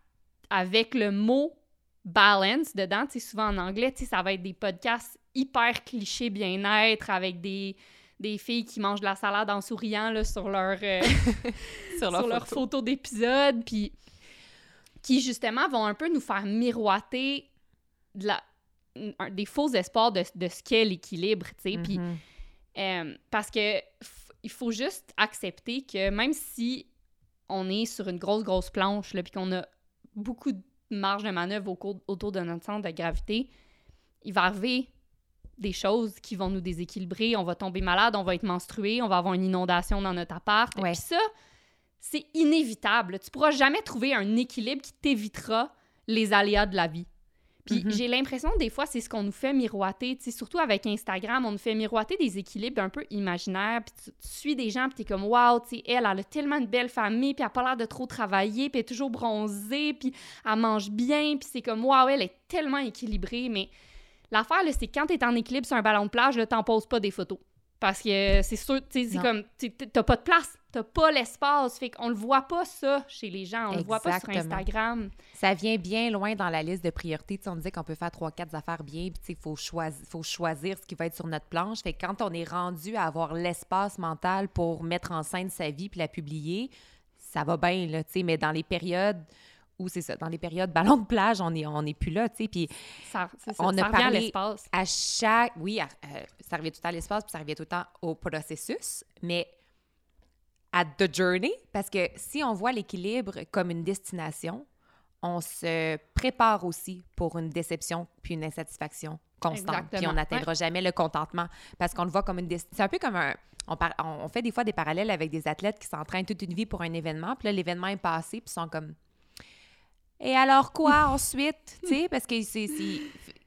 avec le mot balance dedans, tu sais, souvent en anglais, tu sais, ça va être des podcasts hyper clichés bien-être avec des, des filles qui mangent de la salade en souriant là, sur leur, euh, *laughs* sur leur photo d'épisode, puis qui justement vont un peu nous faire miroiter de la, des faux espoirs de, de ce qu'est l'équilibre, tu sais. Puis Mhm. euh, parce que il faut juste accepter que même si on est sur une grosse, grosse planche, puis qu'on a beaucoup de marge de manœuvre au cours- autour de notre centre de gravité, il va arriver des choses qui vont nous déséquilibrer. On va tomber malade, on va être menstrué, on va avoir une inondation dans notre appart. Ouais. Puis ça, c'est inévitable. Tu pourras jamais trouver un équilibre qui t'évitera les aléas de la vie. Puis Mhm. j'ai l'impression, des fois, c'est ce qu'on nous fait miroiter. Surtout avec Instagram, on nous fait miroiter des équilibres un peu imaginaires. Puis tu, tu suis des gens, puis t'es comme, waouh, elle, elle a tellement une belle famille, puis elle a pas l'air de trop travailler, puis elle est toujours bronzée, puis elle mange bien, puis c'est comme, waouh, elle est tellement équilibrée. Mais l'affaire, là, c'est que quand t'es en équilibre sur un ballon de plage, t'en poses pas des photos. Parce que c'est sûr, tu sais, c'est comme, t'as pas de place, t'as pas l'espace. Fait qu'on le voit pas, ça, chez les gens. On le voit pas sur Exactement. Instagram. Ça vient bien loin dans la liste de priorités. Tu sais, on disait qu'on peut faire trois, quatre affaires bien, puis il faut, choisir, faut choisir ce qui va être sur notre planche. Fait que quand on est rendu à avoir l'espace mental pour mettre en scène sa vie puis la publier, ça va bien, là, tu sais. Mais dans les périodes où c'est ça, dans les périodes ballon de plage, on n'est on est plus là, tu sais, puis Ça, On ça a revient à parlé- l'espace. à chaque... Oui, à- euh, ça revient tout le temps à l'espace, puis ça revient tout le temps au processus, mais à the journey, parce que si on voit l'équilibre comme une destination, on se prépare aussi pour une déception puis une insatisfaction constante. Puis on n'atteindra jamais le contentement parce qu'on le voit comme une destination. C'est un peu comme un... On, par- on on fait des fois des parallèles avec des athlètes qui s'entraînent toute une vie pour un événement, puis là, l'événement est passé, puis ils sont comme... Et alors quoi ensuite? tu sais, parce que c'est...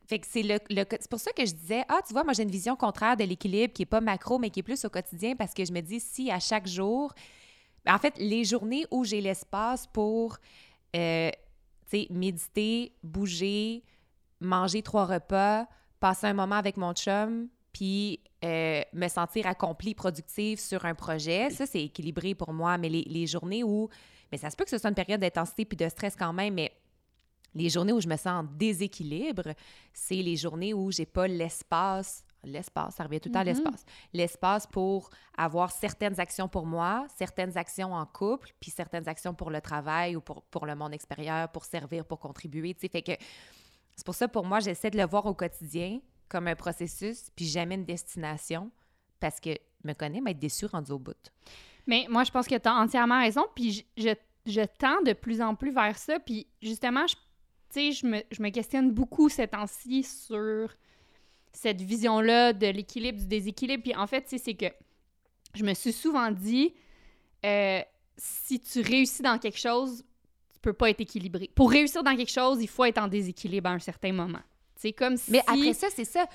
Fait que c'est le, le- pour ça que je disais, ah, tu vois, moi j'ai une vision contraire de l'équilibre qui est pas macro, mais qui est plus au quotidien, parce que je me dis, si à chaque jour, ben, en fait, les journées où j'ai l'espace pour, euh, méditer, bouger, manger trois repas, passer un moment avec mon chum, puis euh, me sentir accomplie, productive sur un projet, ça, c'est équilibré pour moi. Mais les, les journées où, mais ça se peut que ce soit une période d'intensité puis de stress quand même, mais les journées où je me sens en déséquilibre, c'est les journées où j'ai pas l'espace, l'espace, ça revient tout le temps à Mhm. l'espace, l'espace pour avoir certaines actions pour moi, certaines actions en couple, puis certaines actions pour le travail ou pour, pour le monde extérieur, pour servir, pour contribuer, tu sais, fait que c'est pour ça, pour moi, j'essaie de le voir au quotidien comme un processus, puis jamais une destination, parce que je me connais, m'être déçue rendu au bout. Mais moi, je pense que tu as entièrement raison. Puis je, je, je tends de plus en plus vers ça. Puis justement, je, tu sais, je me, je me questionne beaucoup ces temps-ci sur cette vision-là de l'équilibre, du déséquilibre. Puis en fait, c'est que je me suis souvent dit, euh, si tu réussis dans quelque chose, tu peux pas être équilibré. Pour réussir dans quelque chose, il faut être en déséquilibre à un certain moment. C'est comme si... Mais après ça, c'est ça.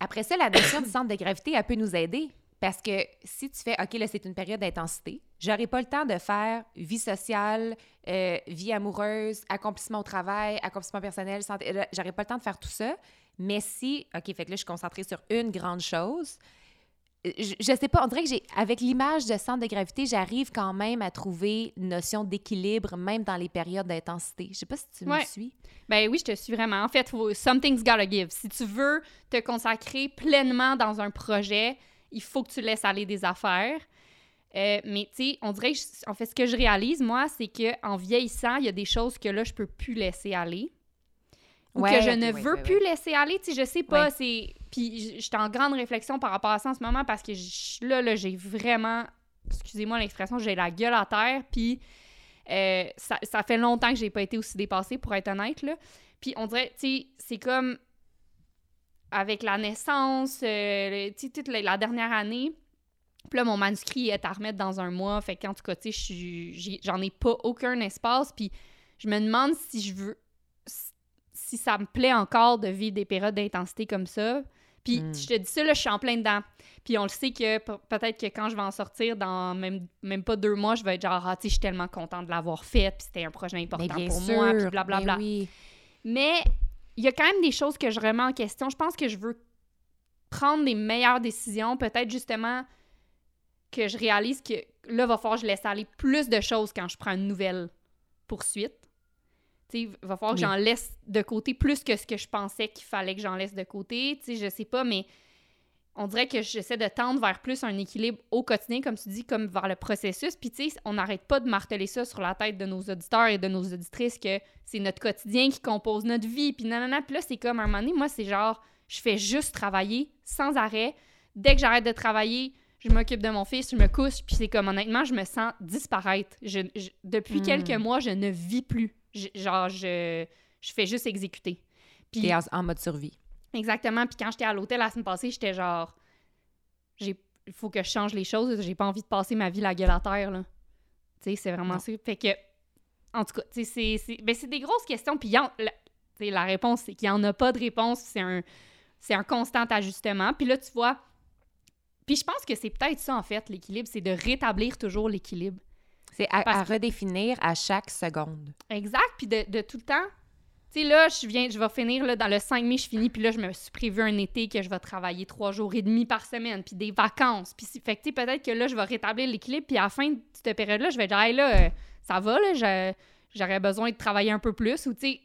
Après ça, la notion du centre de gravité, elle peut nous aider. Parce que si tu fais, OK, là, c'est une période d'intensité, j'aurai pas le temps de faire vie sociale, euh, vie amoureuse, accomplissement au travail, accomplissement personnel, santé. là, J'aurai pas le temps de faire tout ça. Mais si, OK, fait que là, je suis concentrée sur une grande chose, euh, je, je sais pas, on dirait que j'ai, avec l'image de centre de gravité, j'arrive quand même à trouver une notion d'équilibre, même dans les périodes d'intensité. Je sais pas si tu me suis. Ben oui, je te suis vraiment. En fait, something's gotta give. Si tu veux te consacrer pleinement dans un projet, il faut que tu laisses aller des affaires. Euh, mais tu sais, on dirait que, je- en fait, ce que je réalise, moi, c'est que en vieillissant, il y a des choses que là, je peux plus laisser aller. Ou Ouais, que je ne veux plus laisser aller, tu sais, je sais pas, c'est... Puis j'étais en grande réflexion par rapport à ça en ce moment parce que je- là, là, j'ai vraiment, excusez-moi l'expression, j'ai la gueule à terre, puis euh, ça, ça fait longtemps que j'ai pas été aussi dépassée, pour être honnête, là. Puis on dirait, tu sais, c'est comme avec la naissance, euh, tu sais, toute la, la dernière année, puis là, mon manuscrit est à remettre dans un mois, fait qu'en tout cas, tu sais, j'en ai pas aucun espace, puis je me demande si je veux, si ça me plaît encore de vivre des périodes d'intensité comme ça. Puis Mm. je te dis ça, là, je suis en plein dedans. Puis on le sait que pe- peut-être que quand je vais en sortir, dans même, même pas deux mois, je vais être genre, ah, tu sais, je suis tellement contente de l'avoir fait, puis c'était un projet important pour sûr, moi, puis blablabla. oui. Mais il y a quand même des choses que je remets en question. Je pense que je veux prendre des meilleures décisions, peut-être justement que je réalise que là, il va falloir que je laisse aller plus de choses quand je prends une nouvelle poursuite. Il va falloir que Oui. j'en laisse de côté plus que ce que je pensais qu'il fallait que j'en laisse de côté. Tu sais, je sais pas, mais on dirait que j'essaie de tendre vers plus un équilibre au quotidien, comme tu dis, comme vers le processus. Puis, tu sais, on n'arrête pas de marteler ça sur la tête de nos auditeurs et de nos auditrices que c'est notre quotidien qui compose notre vie. Puis, nanana. Puis là, c'est comme un moment donné, moi, c'est genre, je fais juste travailler sans arrêt. Dès que j'arrête de travailler, je m'occupe de mon fils, je me couche. Puis, c'est comme, honnêtement, je me sens disparaître. Je, je- depuis Mm. quelques mois, je ne vis plus. Je- genre, je, je fais juste exécuter. Puis, en, en mode survie. Exactement. Puis quand j'étais à l'hôtel la semaine passée, j'étais genre. j'ai Il faut que je change les choses. J'ai pas envie de passer ma vie la gueule à terre, là. Tu sais, c'est vraiment ça. Fait que. En tout cas, tu sais, c'est- c'est. Ben, c'est des grosses questions. Puis en- la réponse, c'est qu'il n'y en a pas de réponse. C'est un, c'est un constant ajustement. Puis là, tu vois. Puis je pense que c'est peut-être ça, en fait, l'équilibre. C'est de rétablir toujours l'équilibre. C'est à, redéfinir à chaque seconde. Exact. Puis de, de tout le temps. Tu sais, là, je viens, je vais finir, là, dans le 5 mai, je finis, puis là, je me suis prévu un été que je vais travailler trois jours et demi par semaine, puis des vacances. Puis, fait que, peut-être que là, je vais rétablir l'équilibre, puis à la fin de cette période-là, je vais dire, hey, là, euh, ça va, là, j'aurais besoin de travailler un peu plus, ou, tu sais,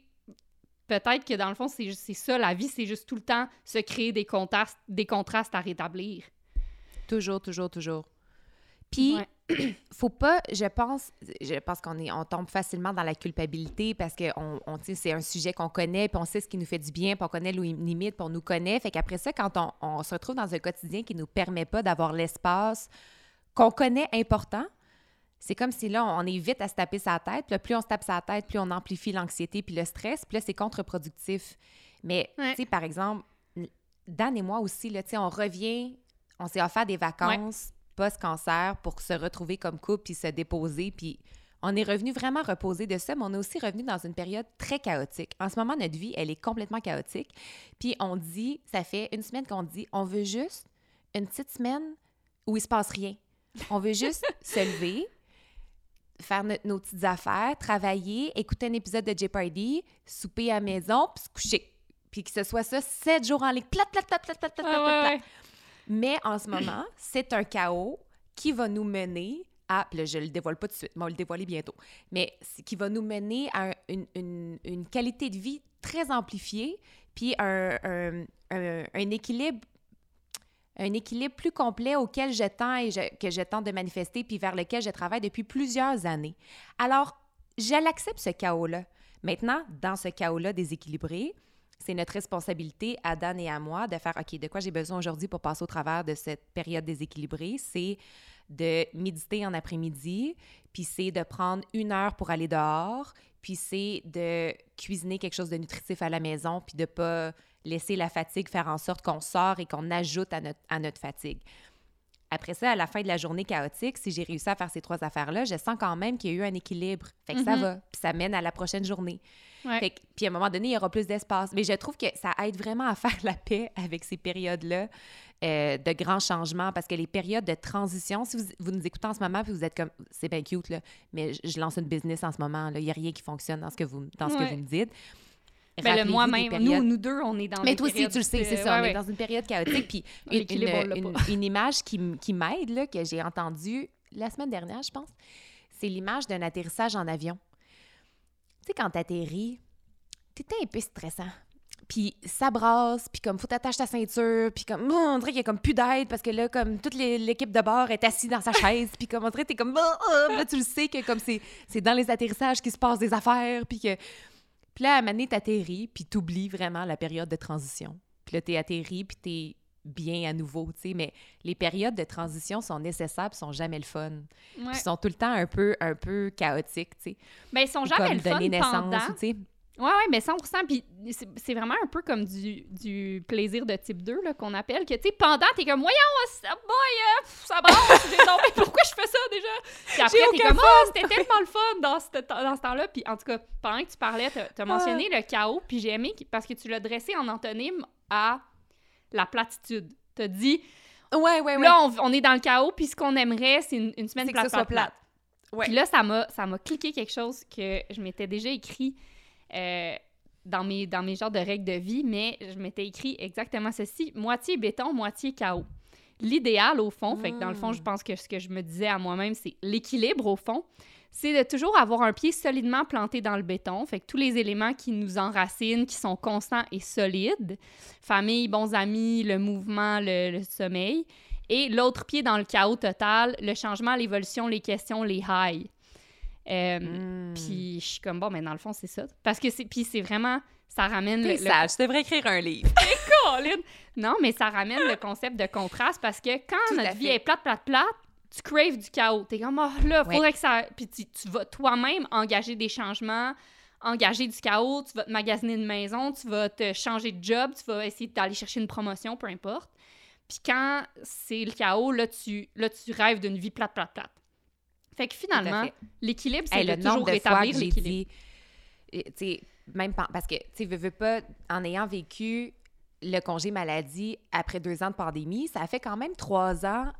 peut-être que dans le fond, c'est ça, la vie, c'est juste tout le temps se créer des contrastes, des contrastes à rétablir. Toujours, toujours, toujours. Puis, Ouais. *clears throat* faut pas, je pense, je pense qu'on est, on tombe facilement dans la culpabilité parce que on, on c'est un sujet qu'on connaît, puis on sait ce qui nous fait du bien, puis on connaît nos limites, puis on nous connaît. Fait qu'après ça, quand on, on se retrouve dans un quotidien qui nous permet pas d'avoir l'espace qu'on connaît important, c'est comme si là, on est vite à se taper sa tête. Puis là, plus on se tape sa tête, plus on amplifie l'anxiété puis le stress. Puis là, c'est contre-productif. Mais, Ouais. tu sais, par exemple, Dan et moi aussi, là, tu sais, on revient, on s'est offert des vacances post-cancer pour se retrouver comme couple puis se déposer. Puis on est revenu vraiment reposer de ça, mais on est aussi revenu dans une période très chaotique. En ce moment, notre vie, elle est complètement chaotique. Puis on dit, ça fait une semaine qu'on dit, on veut juste une petite semaine où il se passe rien. On veut juste *laughs* se lever, faire no- nos petites affaires, travailler, écouter un épisode de Jeopardy, souper à la maison, puis se coucher. Puis que ce soit ça sept jours en ligne. Plat, plat, plat, plat, plat, plat, plat, ouais, plat. Mais en ce moment, c'est un chaos qui va nous mener à. Là, je le dévoile pas tout de suite, mais on va le dévoiler bientôt. Mais qui va nous mener à un- une, qualité de vie très amplifiée, puis un, un- équilibre. Un équilibre plus complet auquel je et que je de manifester, puis vers lequel je travaille depuis plusieurs années. Alors, je l'accepte, ce chaos-là. Maintenant, dans ce chaos-là déséquilibré, c'est notre responsabilité à Dan et à moi de faire OK, de quoi j'ai besoin aujourd'hui pour passer au travers de cette période déséquilibrée? C'est de méditer en après-midi, puis c'est de prendre une heure pour aller dehors, puis c'est de cuisiner quelque chose de nutritif à la maison, puis de pas laisser la fatigue faire en sorte qu'on sort et qu'on ajoute à notre, à notre fatigue. Après ça, à la fin de la journée chaotique, si j'ai réussi à faire ces trois affaires-là, je sens quand même qu'il y a eu un équilibre. Fait que ça Mhm. va, puis ça mène à la prochaine journée. Ouais. Puis à un moment donné, il y aura plus d'espace. Mais je trouve que ça aide vraiment à *laughs* faire la paix avec ces périodes-là euh, de grands changements parce que les périodes de transition, si vous, vous nous écoutez en ce moment puis vous êtes comme, c'est bien cute, là, mais je, je lance une business en ce moment, il n'y a rien qui fonctionne dans ce que vous, dans ce que vous me dites. Ben, le moi-même, périodes- nous, nous deux, on est dans mais toi aussi, tu le sais, c'est ça. ouais, on ouais. est dans une période chaotique. Puis *coughs* une, une- une- une image qui, qui m'aide, que j'ai entendue la semaine dernière, je pense, c'est l'image d'un atterrissage en avion. Tu sais, quand t'atterris, t'étais un peu stressant. Puis ça brasse, puis comme faut t'attacher ta ceinture, puis comme oh, on dirait qu'il y a comme plus d'aide parce que là comme toute l'équipe de bord est assise dans sa chaise, puis comme on dirait t'es comme oh, oh, là tu le sais que comme c'est dans les atterrissages qu'il se passe des affaires, puis que puis là à un moment t'atterris, puis t'oublies vraiment la période de transition. Puis là t'es atterri, puis t'es bien à nouveau, tu sais, mais les périodes de transition sont nécessaires, puis sont jamais le fun. Ouais. Puis sont tout le temps un peu un peu chaotiques, tu sais. Ben, ils sont jamais comme le fun naissance, pendant. ou, tu sais. Ouais, ouais, mais 100 Puis c'est vraiment un peu comme du, du plaisir de type 2 là, qu'on appelle. Que, tu sais, pendant, t'es comme, voyons, ça, boy, euh, pff, ça brasse. Non, mais pourquoi je fais ça déjà? Puis après, t'es comme, oh, c'était tellement le fun dans ce, dans ce temps-là. Puis en tout cas, pendant que tu parlais, t'as as mentionné Ah. le chaos. Puis j'ai aimé parce que tu l'as dressé en antonyme à la platitude. T'as dit, Ouais, ouais, ouais. là, on, on est dans le chaos. Puis ce qu'on aimerait, c'est une, une semaine C'est que plate, ça soit plate, plate. Ouais. Puis là, ça m'a, ça m'a cliqué quelque chose que je m'étais déjà écrit euh, dans, mes, dans mes genres de règles de vie, mais je m'étais écrit exactement ceci moitié béton, moitié chaos. L'idéal, au fond, fait que dans le fond, je Mm. pense que ce que je me disais à moi-même, c'est l'équilibre, au fond, c'est de toujours avoir un pied solidement planté dans le béton. Fait que tous les éléments qui nous enracinent, qui sont constants et solides, famille, bons amis, le mouvement, le, le sommeil, et l'autre pied dans le chaos total, le changement, l'évolution, les questions, les highs. Euh, Mm. Puis je suis comme, bon, mais dans le fond, c'est ça. Parce que c'est, puis c'est vraiment, ça ramène T'es le, le sage, tu devrais écrire un livre. *laughs* Non, mais ça ramène le concept de contraste parce que quand Tout notre vie est plate, plate, plate, tu craves du chaos. T'es comme, oh là, Ouais. faudrait que ça. Puis tu, tu vas toi-même engager des changements, engager du chaos, tu vas te magasiner une maison, tu vas te changer de job, tu vas essayer d'aller chercher une promotion, peu importe. Puis quand c'est le chaos, là, tu, là, tu rêves d'une vie plate, plate, plate. Fait que finalement, l'équilibre, c'est Hey, de le nombre toujours de rétablir l'équilibre. euh, même pas, parce que, tu veux, veux pas, en ayant vécu le congé maladie après deux ans de pandémie, ça a fait quand même trois ans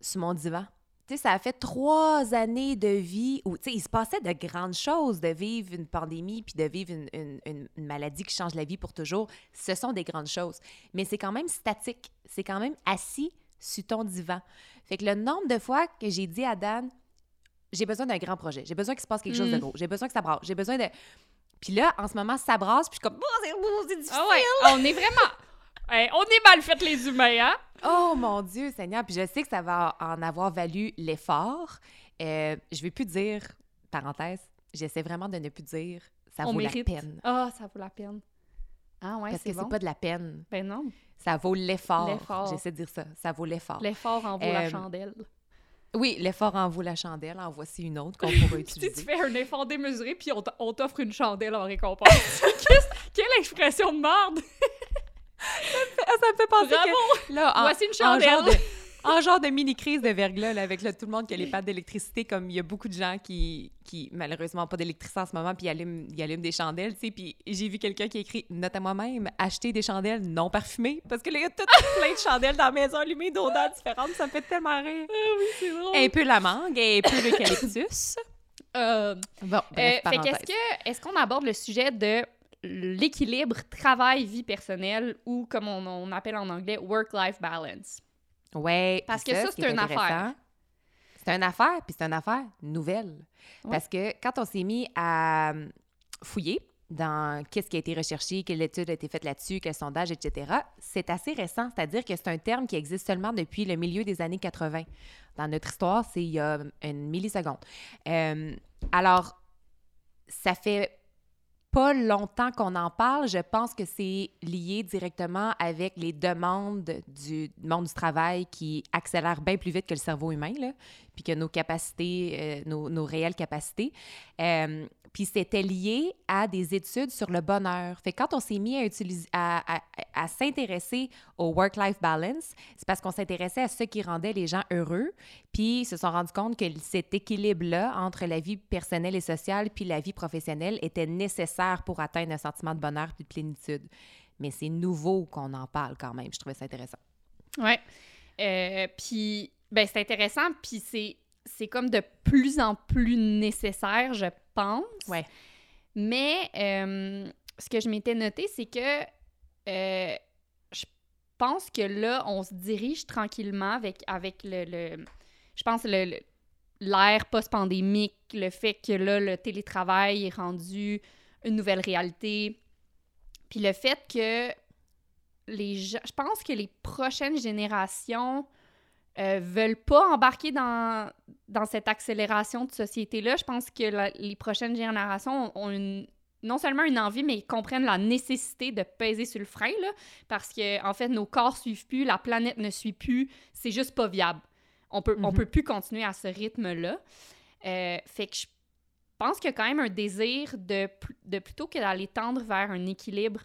sur mon divan. Tu sais, ça a fait trois années de vie où, tu sais, il se passait de grandes choses de vivre une pandémie puis de vivre une, une- une- une maladie qui change la vie pour toujours. Ce sont des grandes choses. Mais c'est quand même statique. C'est quand même assis sur ton divan. Fait que le nombre de fois que j'ai dit à Dan, j'ai besoin d'un grand projet. J'ai besoin qu'il se passe quelque chose de Mm. gros. J'ai besoin que ça brasse. J'ai besoin de. Puis là, en ce moment, ça brasse. Puis je suis comme, oh, c'est oh, c'est difficile. Ah ouais, on est vraiment. Hey, on est mal fait les humains, hein? Oh mon Dieu, Seigneur. Puis je sais que ça va en avoir valu l'effort. Euh, je vais plus dire, parenthèse, j'essaie vraiment de ne plus dire ça On vaut mérite. la peine. Ah, ça vaut la peine. Ah ouais, Parce que bon. c'est pas de la peine. Ben non. Ça vaut l'effort. L'effort. J'essaie de dire ça. Ça vaut l'effort. L'effort en vaut la Euh, chandelle. Oui, l'effort en vaut la chandelle. En voici une autre qu'on pourra Puis *laughs* tu sais, utiliser. tu fais un effort démesuré, puis on t'offre une chandelle en récompense. *laughs* Quelle expression de merde! *laughs* Ah, ça me fait penser Bravo! que là, en, Voici une en genre chandelle! de, en genre de mini-crise de verglas, là, avec là, tout le monde qui a les pattes d'électricité, comme il y a beaucoup de gens qui, qui malheureusement, pas d'électricité en ce moment, puis ils allument, ils allument des chandelles, tu sais, puis j'ai vu quelqu'un qui a écrit « Note à moi-même, acheter des chandelles non parfumées », parce que là, il y a tout *laughs* plein de chandelles dans la maison allumées d'odeurs différentes, ça me fait tellement rire. Ah oui, c'est drôle. Un peu la mangue, un peu l'eucalyptus. Euh, Bon, euh, bref, fait parenthèse. qu'est-ce que est-ce qu'on aborde le sujet de l'équilibre travail-vie personnelle ou comme on, on appelle en anglais work-life balance? Ouais, Parce que ça, c'est est une affaire. C'est une affaire, puis c'est une affaire nouvelle. Ouais. Parce que quand on s'est mis à euh, fouiller dans qu'est-ce qui a été recherché, quelle étude a été faite là-dessus, quel sondage, etc., c'est assez récent. C'est-à-dire que c'est un terme qui existe seulement depuis le milieu des années 80. Dans notre histoire, c'est il y a une milliseconde. Euh, alors, ça fait pas longtemps qu'on en parle. Je pense que c'est lié directement avec les demandes du monde du travail qui accélèrent bien plus vite que le cerveau humain, puis que nos capacités, euh, nos, réelles capacités. Euh, puis c'était lié à des études sur le bonheur. Fait quand on s'est mis à, utiliser, à s'intéresser au work-life balance, c'est parce qu'on s'intéressait à ce qui rendait les gens heureux, puis ils se sont rendus compte que cet équilibre-là entre la vie personnelle et sociale puis la vie professionnelle était nécessaire pour atteindre un sentiment de bonheur puis de plénitude. Mais c'est nouveau qu'on en parle quand même. Je trouvais ça intéressant. Ouais. Euh, puis, ben, c'est intéressant, puis c'est, c'est comme de plus en plus nécessaire, je pense. Ouais. Mais euh, ce que je m'étais noté, c'est que euh, je pense que là, on se dirige tranquillement avec, avec le, le- je pense, le, le- l'ère post-pandémique, le fait que là, le télétravail est rendu une nouvelle réalité. Puis le fait que les je pense que les prochaines générations euh, veulent pas embarquer dans, dans cette accélération de société-là. Je pense que la- les prochaines générations ont une- non seulement une envie, mais ils comprennent la nécessité de peser sur le frein, là, parce que en fait, nos corps suivent plus, la planète ne suit plus, c'est juste pas viable. On peut, on Mhm. peut plus continuer à ce rythme-là. Euh, fait que je pense qu'il y a quand même un désir de, de plutôt que d'aller tendre vers un équilibre,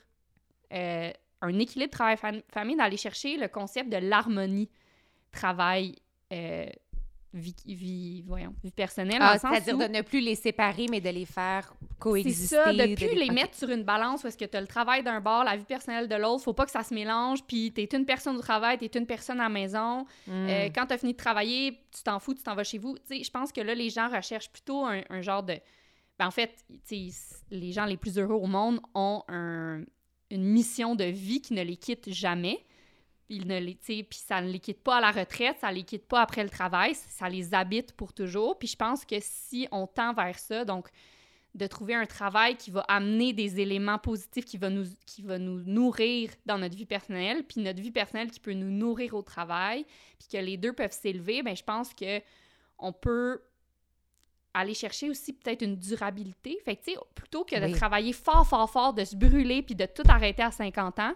euh, un équilibre travail-famille, d'aller chercher le concept de l'harmonie travail euh, vie, vie, voyons, vie personnelle. Ah, C'est-à-dire de ne plus les séparer, mais de les faire c'est coexister. ça, de de plus les mettre sur une balance où est-ce que tu as le travail d'un bord, la vie personnelle de l'autre. Faut pas que ça se mélange. Puis t'es une personne au travail, t'es une personne à la maison. Mm. Euh, quand t'as fini de travailler, tu t'en fous, tu t'en vas chez vous. Tu je pense que là, les gens recherchent plutôt un, un genre de... Ben, en fait, tu les gens les plus heureux au monde ont un- une mission de vie qui ne les quitte jamais. Ils ne les, puis ça ne les quitte pas à la retraite, ça ne les quitte pas après le travail, ça les habite pour toujours. Puis je pense que si on tend vers ça, donc de trouver un travail qui va amener des éléments positifs, qui va nous, qui va nous nourrir dans notre vie personnelle, puis notre vie personnelle qui peut nous nourrir au travail, puis que les deux peuvent s'élever, ben je pense que on peut aller chercher aussi peut-être une durabilité. Fait que, tu sais, plutôt que de travailler fort, fort, fort, de se brûler puis de tout arrêter à 50 ans,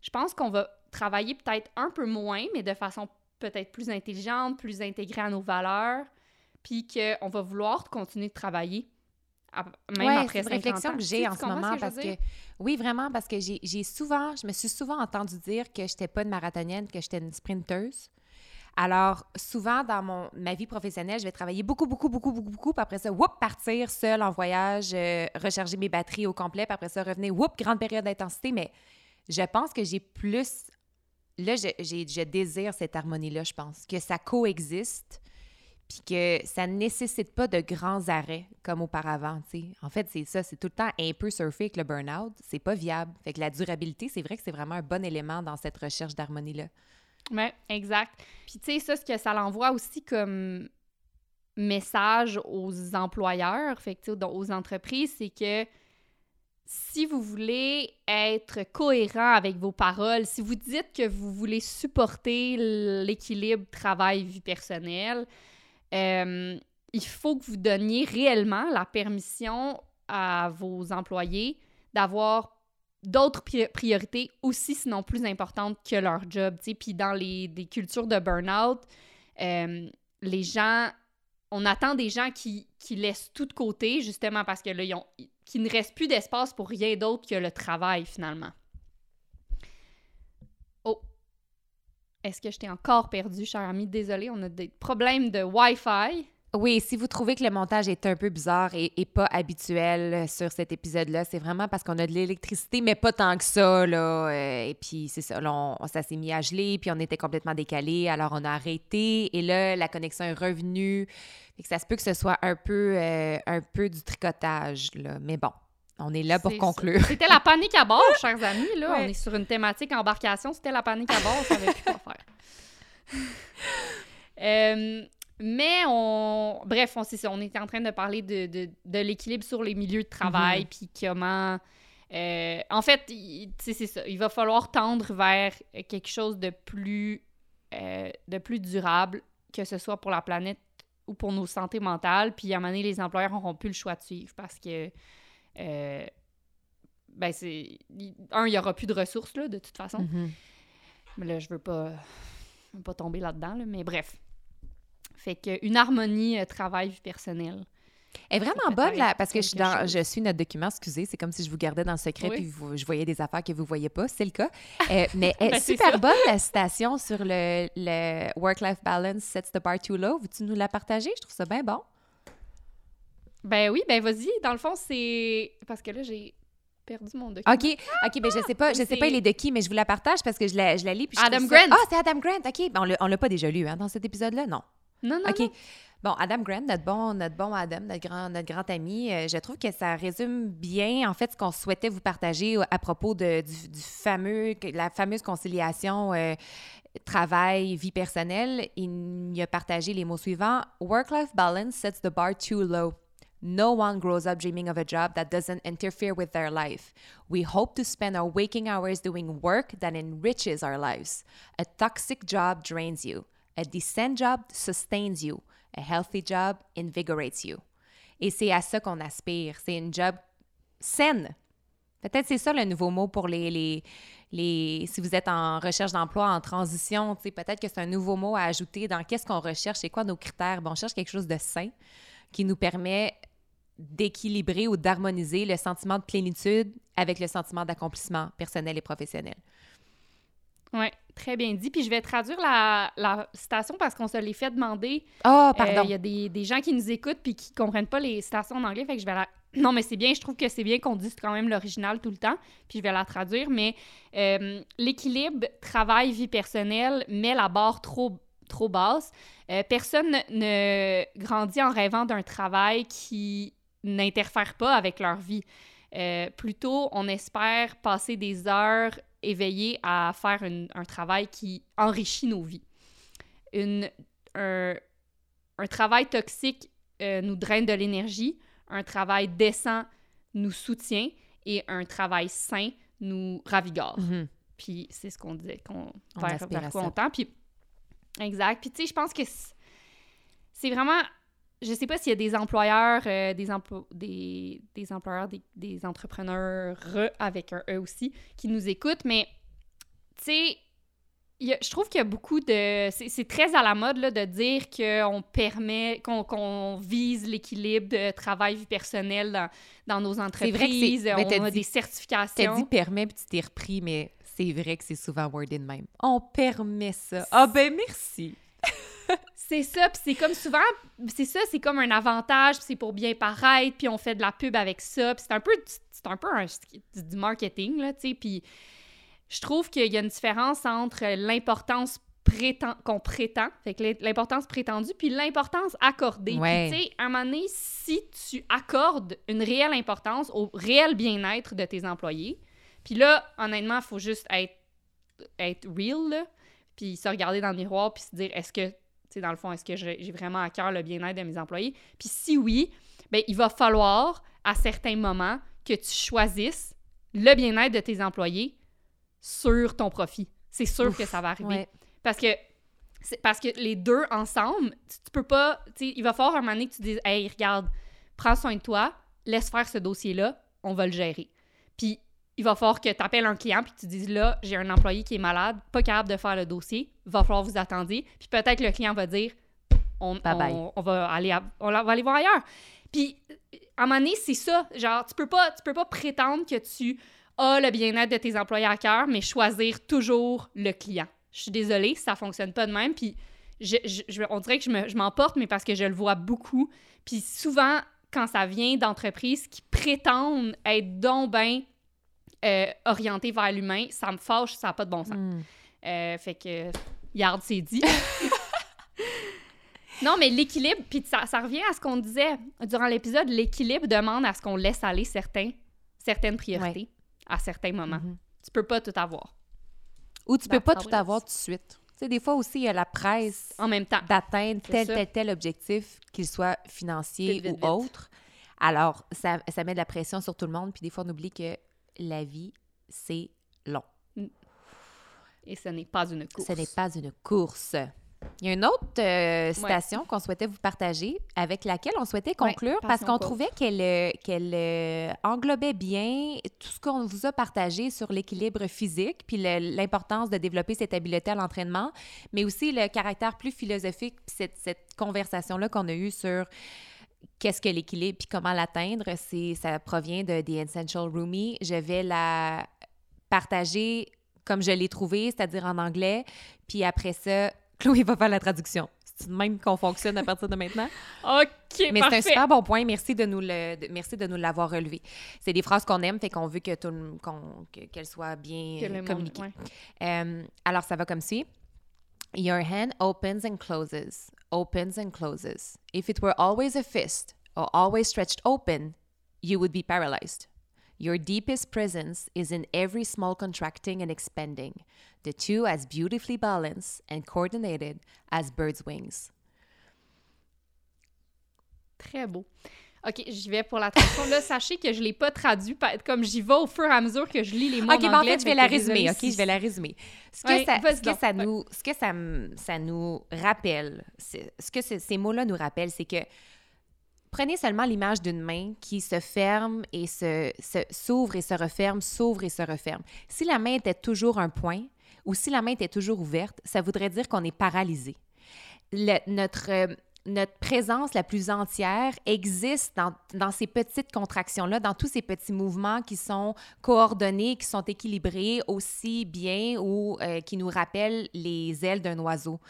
je pense qu'on va travailler peut-être un peu moins, mais de façon peut-être plus intelligente, plus intégrée à nos valeurs, puis qu'on va vouloir continuer de travailler à- même Ouais, après c'est 50 une réflexion ans. que j'ai en ce moment que parce que oui vraiment parce que j'ai souvent je me suis souvent entendu dire que j'étais pas une marathonienne que j'étais une sprinteuse. Alors souvent dans mon ma vie professionnelle, je vais travailler beaucoup beaucoup beaucoup beaucoup beaucoup puis après ça whoop partir seule en voyage, euh, recharger mes batteries au complet puis après ça revenir whoop grande période d'intensité mais je pense que j'ai plus là je, je désire cette harmonie là, je pense que ça coexiste puis que ça ne nécessite pas de grands arrêts comme auparavant. En fait, c'est ça, c'est tout le temps un peu surfer avec le burn-out, c'est pas viable. Fait que la durabilité, c'est vrai que c'est vraiment un bon élément dans cette recherche d'harmonie-là. Oui, exact. Puis tu sais, ça, ce que ça l'envoie aussi comme message aux employeurs, fait aux entreprises, c'est que si vous voulez être cohérent avec vos paroles, si vous dites que vous voulez supporter l'équilibre travail-vie personnelle, euh, il faut que vous donniez réellement la permission à vos employés d'avoir d'autres priorités aussi, sinon plus importantes que leur job. Puis dans les des cultures de burn-out, euh, les gens, on attend des gens qui, qui, laissent tout de côté, justement parce que là, ils ont, qu'il ne reste plus d'espace pour rien d'autre que le travail, finalement. Oh! Est-ce que je t'ai encore perdu, cher ami? Désolée, on a des problèmes de Wi-Fi. Oui, si vous trouvez que le montage est un peu bizarre et, pas habituel sur cet épisode-là, c'est vraiment parce qu'on a de l'électricité, mais pas tant que ça, là. Euh, et puis, c'est ça, là, ça s'est mis à geler, puis on était complètement décalé, alors on a arrêté, et là, la connexion est revenue. Fait que ça se peut que ce soit un peu, euh, un peu du tricotage, là. Mais bon, on est là pour conclure. C'était la panique à bord, chers amis, là. On est sur une thématique embarcation, c'était la panique à bord, on savait plus quoi faire. *laughs* euh, mais on. Bref, on, on était en train de parler de, de, de l'équilibre sur les milieux de travail, mhm. puis comment. Euh, en fait, c'est ça. Il va falloir tendre vers quelque chose de plus, euh, de plus durable, que ce soit pour la planète ou pour nos santé mentales. Puis à un moment donné, les employeurs n'auront plus le choix de suivre parce que. Euh, ben, c'est. Un, il n'y aura plus de ressources, là, de toute façon. Mhm. Mais là, je veux pas, veux pas tomber là-dedans, là, mais bref. Fait qu'une harmonie euh, travail-vie personnelle. Elle est vraiment bonne, là, parce que je suis, dans, je suis notre document, excusez, c'est comme si je vous gardais dans le secret puis je voyais des affaires que vous ne voyez pas, c'est le cas. Euh, *laughs* mais elle est ben, super bonne, la citation sur le, le work-life balance sets the bar too low. Veux-tu nous la partager? Je trouve ça bien bon. Ben oui, ben vas-y. Dans le fond, c'est... Parce que là, j'ai perdu mon document. OK, OK, ben je sais pas, je sais pas il est de qui, mais je vous la partage parce que je la, je la lis. Puis Adam Grant! Ah, c'est Adam Grant, OK. Ben on l'a pas déjà lu hein, dans cet épisode-là, non? Non, non. OK. Bon, Adam Grant, notre bon, notre bon Adam, notre grand, notre grand ami, euh, je trouve que ça résume bien, en fait, ce qu'on souhaitait vous partager à propos de, du, fameux, la fameuse conciliation euh, travail, vie personnelle. Il a partagé les mots suivants. Work-life balance sets the bar too low. No one grows up dreaming of a job that doesn't interfere with their life. We hope to spend our waking hours doing work that enriches our lives. A toxic job drains you. A decent job sustains you. A healthy job invigorates you. Et c'est à ça qu'on aspire. C'est une job saine. Peut-être c'est ça le nouveau mot pour les, les, les si vous êtes en recherche d'emploi, en transition, peut-être que c'est un nouveau mot à ajouter dans qu'est-ce qu'on recherche, c'est quoi nos critères? Bon, on cherche quelque chose de sain qui nous permet d'équilibrer ou d'harmoniser le sentiment de plénitude avec le sentiment d'accomplissement personnel et professionnel. Oui, très bien dit. Puis je vais traduire la, la citation parce qu'on se l'est fait demander. Ah, oh, pardon. Il y a des, des, gens qui nous écoutent puis qui comprennent pas les citations en anglais, fait que je vais la... *clears throat* Non, mais c'est bien, je trouve que c'est bien qu'on dise quand même l'original tout le temps, puis je vais la traduire, mais euh, l'équilibre travail-vie personnelle met la barre trop, trop basse. Euh, personne ne grandit en rêvant d'un travail qui n'interfère pas avec leur vie. Euh, plutôt, on espère passer des heures éveillés à faire un travail qui enrichit nos vies. Une, un, travail toxique euh, nous draine de l'énergie, un travail décent nous soutient et un travail sain nous ravigore. Mm-hmm. Puis c'est ce qu'on disait, qu'on vers, vers quoi on tend. Puis, exact. Puis tu sais, je pense que c'est vraiment je sais pas s'il y a des employeurs, euh, des, des, des, employeurs, des, des, entrepreneurs avec un E aussi, qui nous écoutent, mais tu sais, je trouve qu'il y a beaucoup de. C'est très à la mode là, de dire qu'on permet, qu'on vise l'équilibre de travail-vie personnelle dans, dans, nos entreprises. Vrai que on a des certifications. Tu dit permet, puis tu t'es repris, mais c'est vrai que c'est souvent worded même. On permet ça. Ah ben merci! *laughs* c'est ça, puis c'est comme souvent, c'est ça, c'est comme un avantage, c'est pour bien paraître, puis on fait de la pub avec ça, puis c'est un peu, c'est un peu du marketing, là, tu sais, puis je trouve qu'il y a une différence entre l'importance qu'on prétend, fait que l'importance prétendue, puis l'importance accordée. tu sais, à un moment donné, si tu accordes une réelle importance au réel bien-être de tes employés, puis là, honnêtement, il faut juste être, être real, là, puis se regarder dans le miroir, puis se dire, est-ce que dans le fond, est-ce que j'ai vraiment à cœur le bien-être de mes employés? Puis si oui, bien, il va falloir, à certains moments, que tu choisisses le bien-être de tes employés sur ton profit. C'est sûr Ouf, que ça va arriver. Ouais. Parce que parce que les deux ensemble, tu, tu peux pas, il va falloir un moment donné que tu dises "Hey, regarde, prends soin de toi, laisse faire ce dossier-là, on va le gérer." Puis il va falloir que tu appelles un client puis que tu dises là, j'ai un employé qui est malade, pas capable de faire le dossier, va falloir vous attendiez. Puis peut-être le client va dire on, Bye bye. on- va aller à- on va aller voir ailleurs. Puis à un moment donné, c'est ça, genre tu peux pas tu peux pas prétendre que tu as le bien-être de tes employés à cœur, mais choisir toujours le client. Je suis désolée, ça fonctionne pas de même. Puis je, je- je- on dirait que je me- je m'emporte, mais parce que je le vois beaucoup. Puis souvent, quand ça vient d'entreprises qui prétendent être donc ben euh, orientées vers l'humain, ça me fâche, ça n'a pas de bon sens. Hmm. Euh, fait que, garde, c'est dit. *laughs* non, mais l'équilibre, puis ça, ça revient à ce qu'on disait durant l'épisode, l'équilibre demande à ce qu'on laisse aller certains, certaines priorités à certains moments. Mhm. Tu peux pas tout avoir Ou tu peux That's pas how tout avoir tout de suite. Tu sais, des fois aussi, il y a la presse en même temps. d'atteindre tel, tel, tel objectif, qu'il soit financier Vite, vite, ou vite. autre. Alors, ça, ça met de la pression sur tout le monde, puis des fois, on oublie que la vie, c'est long. Et ce n'est pas une course. Ce n'est pas une course. Il y a une autre euh, citation qu'on souhaitait vous partager, avec laquelle on souhaitait conclure, parce qu'on trouvait qu'elle euh, qu'elle euh, englobait bien tout ce qu'on vous a partagé sur l'équilibre physique, puis l'importance de développer cette habileté à l'entraînement, mais aussi le caractère plus philosophique, puis cette, cette conversation-là qu'on a eue sur qu'est-ce que l'équilibre, puis comment l'atteindre, c'est ça provient de The Essential Roomy. Je vais la partager comme je l'ai trouvé, c'est-à-dire en anglais, puis après ça, *laughs* Chloé va faire la traduction. C'est même qu'on fonctionne à partir de maintenant. *laughs* OK, Mais c'est un super bon point. Merci de nous le, de- merci de nous l'avoir relevé. C'est des phrases qu'on aime, fait qu'on veut que tout qu'elles soient bien Que monde- communiquées. ouais. Euh, alors, ça va comme suit. Your hand opens and closes, opens and closes. If it were always a fist or always stretched open, you would be paralyzed. Your deepest presence is in every small contracting and expanding, the two as beautifully balanced and coordinated as birds' wings. Très beau. OK, j'y vais pour la traduction. Là, sachez que je ne l'ai pas traduit, comme j'y vais au fur et à mesure que je lis les mots OK, en ben en anglais. fait, je vais la résumer. OK, je vais la résumer. Ce que, Ouais, ça, ce que, nous, ce que ça, m- ça nous rappelle, ce que ce- ces mots-là nous rappellent, c'est que prenez seulement l'image d'une main qui se ferme et se, s'ouvre et se referme, s'ouvre et se referme. Si la main était toujours un point ou si la main était toujours ouverte, ça voudrait dire qu'on est paralysé. Le- notre, euh, notre présence la plus entière existe dans, ces petites contractions-là, dans tous ces petits mouvements qui sont coordonnés, qui sont équilibrés aussi bien ou euh, qui nous rappellent les ailes d'un oiseau.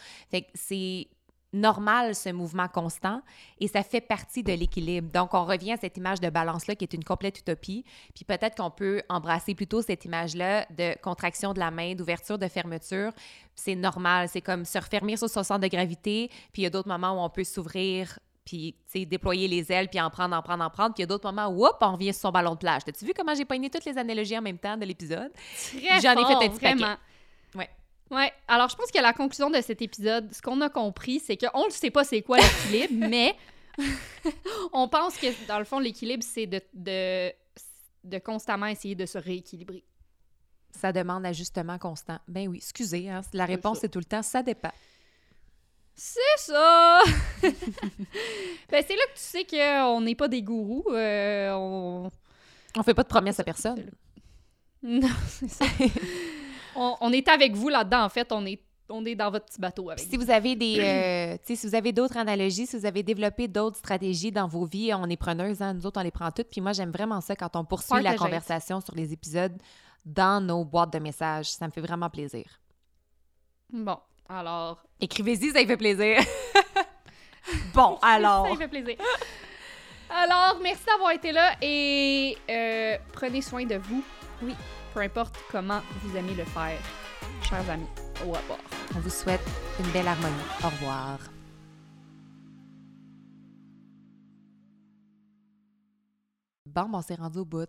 C'est normal ce mouvement constant et ça fait partie de l'équilibre. Donc on revient à cette image de balance-là qui est une complète utopie. Puis peut-être qu'on peut embrasser plutôt cette image-là de contraction de la main, d'ouverture, de fermeture. C'est normal, c'est comme se refermer sur son centre de gravité, puis il y a d'autres moments où on peut s'ouvrir puis déployer les ailes, puis en prendre, en prendre, en prendre. Puis il y a d'autres moments où, hop, on revient sur son ballon de plage. T'as-tu vu comment j'ai pogné toutes les analogies en même temps de l'épisode? J'en ai fait un petit paquet. Ouais. Ouais. Alors, je pense que la conclusion de cet épisode, ce qu'on a compris, c'est qu'on ne sait pas c'est quoi l'équilibre, *laughs* mais on pense que, dans le fond, l'équilibre, c'est de, de, de constamment essayer de se rééquilibrer. Ça demande ajustement constant. Ben oui, excusez, hein, la réponse ça. c'est tout le temps, ça dépend. C'est ça! *laughs* ben, c'est là que tu sais qu'on n'est pas des gourous. euh, on... On fait pas de promesses à personne. Non, c'est ça. *laughs* on, on est avec vous là-dedans, en fait. On est, on est dans votre petit bateau avec si vous avez des, euh, si vous avez d'autres analogies, si vous avez développé d'autres stratégies dans vos vies, on est preneuses, hein, nous autres on les prend toutes. Puis moi j'aime vraiment ça quand on poursuit la conversation sur les épisodes dans nos boîtes de messages. Ça me fait vraiment plaisir. Bon, alors... Écrivez-y, ça y fait plaisir. *laughs* bon, alors. Ça me fait plaisir. Alors, merci d'avoir été là et euh, prenez soin de vous. Oui. Peu importe comment vous aimez le faire, chers amis. Au revoir. On vous souhaite une belle harmonie. Au revoir. Bon, ben, on s'est rendu au bout.